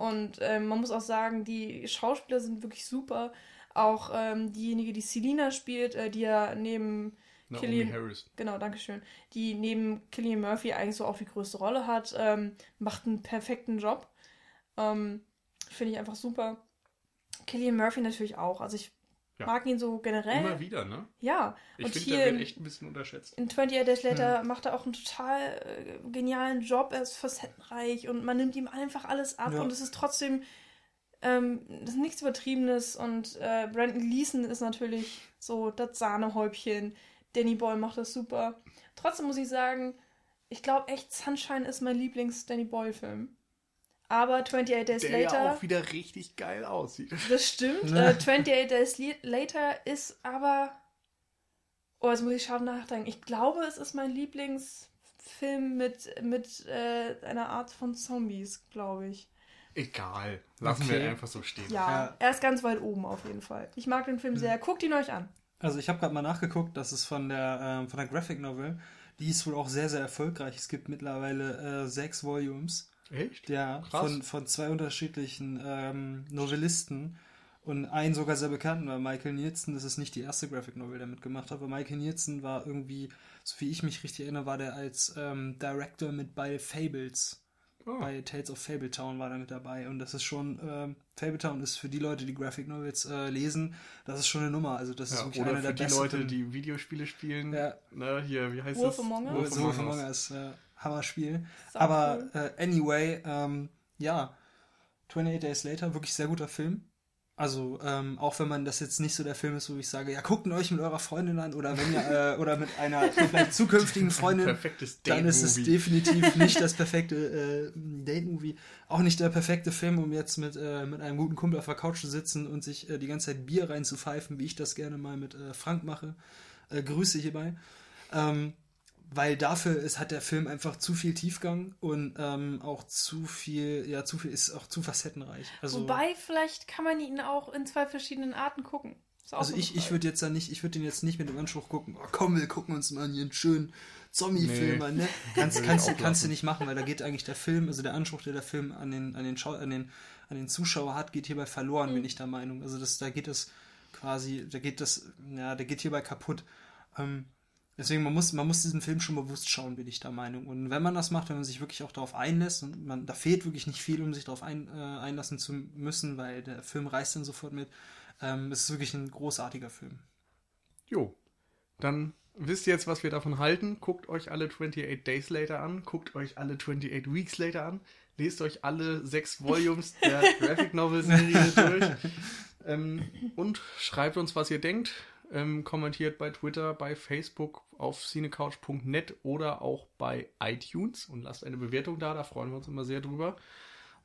Und ähm, man muss auch sagen, die Schauspieler sind wirklich super. Auch ähm, diejenige, die Selina spielt, äh, die ja neben Naomi Killian- Harris. Genau, Dankeschön. Die neben Killian Murphy eigentlich so auch die größte Rolle hat, ähm, macht einen perfekten Job. Ähm, Finde ich einfach super. Killian Murphy natürlich auch. Also ich Ja. mag ihn so generell. Immer wieder, ne? Ja. Ich Und finde, hier der wird in- echt ein bisschen unterschätzt. in 28 Days Later macht er auch einen total äh, genialen Job. Er ist facettenreich und man nimmt ihm einfach alles ab Ja. und es ist trotzdem ähm, das ist nichts Übertriebenes. Und äh, Brandon Gleason ist natürlich so das Sahnehäubchen. Danny Boy macht das super. Trotzdem muss ich sagen, ich glaube echt, Sunshine ist mein Lieblings-Danny Boy-Film. Aber 28 Days Der Later. ja auch wieder richtig geil aussieht. [LAUGHS] Das stimmt. Äh, 28 Days Later ist aber. Oh, jetzt muss ich scharf nachdenken. Ich glaube, es ist mein Lieblingsfilm mit, mit äh, einer Art von Zombies, glaube ich. Egal. Lassen Okay. wir einfach so stehen. Ja, Ja. er ist ganz weit oben auf jeden Fall. Ich mag den Film sehr. Guckt ihn euch an. Also ich habe gerade mal nachgeguckt, das ist von der, ähm, von der Graphic Novel. Die ist wohl auch sehr, sehr erfolgreich. Es gibt mittlerweile äh, sechs Volumes. Echt? Ja, Krass. von, von zwei unterschiedlichen ähm, Novellisten und einen sogar sehr bekannten war Michael Nielsen. Das ist nicht die erste Graphic Novel, der mitgemacht hat, aber Michael Nielsen war irgendwie, so wie ich mich richtig erinnere, war der als ähm, Director mit bei Fables. Oh. Bei Tales of Fabletown war er mit dabei und das ist schon, ähm, Fabletown ist für die Leute, die Graphic Novels äh, lesen, das ist schon eine Nummer. Also das ist Ja, wirklich oder einer für der die besten. Leute, die Videospiele spielen. Ja. Ne, hier, wie heißt Wolf das? Among Us? Wolf Among Us. Among Us, äh, Hammerspiel. Aber cool. äh, anyway, ähm, ja, 28 Days Later, wirklich sehr guter Film. Also, ähm, auch wenn man das jetzt nicht so der Film ist, wo ich sage, ja, guckt ihn euch mit eurer Freundin an oder wenn ihr, äh, oder mit einer [LAUGHS] vielleicht zukünftigen Freundin, dann ist es definitiv nicht das perfekte äh, Date-Movie. Auch nicht der perfekte Film, um jetzt mit, äh, mit einem guten Kumpel auf der Couch zu sitzen und sich äh, die ganze Zeit Bier reinzupfeifen, wie ich das gerne mal mit äh, Frank mache. Äh, Grüße hierbei. Ähm, weil dafür ist, hat der Film einfach zu viel Tiefgang und ähm, auch zu viel, ja, zu viel, ist auch zu facettenreich. Also, Wobei, vielleicht kann man ihn auch in zwei verschiedenen Arten gucken. Also ich, ich würde jetzt da nicht, ich würde den jetzt nicht mit dem Anspruch gucken, oh, komm, wir gucken uns mal hier einen schönen Zombie-Film Nee. an, ne? Kannst, [LAUGHS] kannst, kannst du nicht machen, weil da geht eigentlich der Film, also der Anspruch, der der Film an den, an den, Schau an den, an den Zuschauer hat, geht hierbei verloren, Mhm. bin ich der Meinung. Also das, da geht es quasi, da geht das, ja, der geht hierbei kaputt. Ähm, deswegen, man muss, man muss diesen Film schon bewusst schauen, bin ich der Meinung. Und wenn man das macht, wenn man sich wirklich auch darauf einlässt, und man, da fehlt wirklich nicht viel, um sich darauf ein, äh, einlassen zu müssen, weil der Film reißt dann sofort mit. Ähm, es ist wirklich ein großartiger Film. Jo, dann wisst ihr jetzt, was wir davon halten. Guckt euch alle 28 Days Later an, guckt euch alle 28 Weeks Later an, lest euch alle sechs Volumes der [LAUGHS] Graphic Novel Serie durch ähm, und schreibt uns, was ihr denkt. Ähm, kommentiert bei Twitter, bei Facebook, auf cinecouch.net oder auch bei iTunes und lasst eine Bewertung da, da freuen wir uns immer sehr drüber.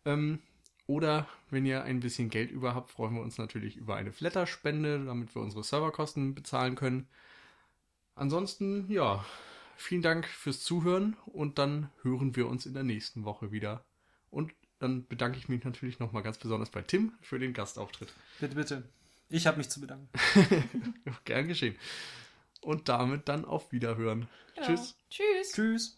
Ähm, oder wenn ihr ein bisschen Geld über habt, freuen wir uns natürlich über eine Flatter-Spende, damit wir unsere Serverkosten bezahlen können. Ansonsten, ja, vielen Dank fürs Zuhören und dann hören wir uns in der nächsten Woche wieder. Und dann bedanke ich mich natürlich nochmal ganz besonders bei Tim für den Gastauftritt. Bitte, bitte. Ich habe mich zu bedanken. [LAUGHS] Gern geschehen. Und damit dann auf Wiederhören. Genau. Tschüss. Tschüss. Tschüss. Tschüss.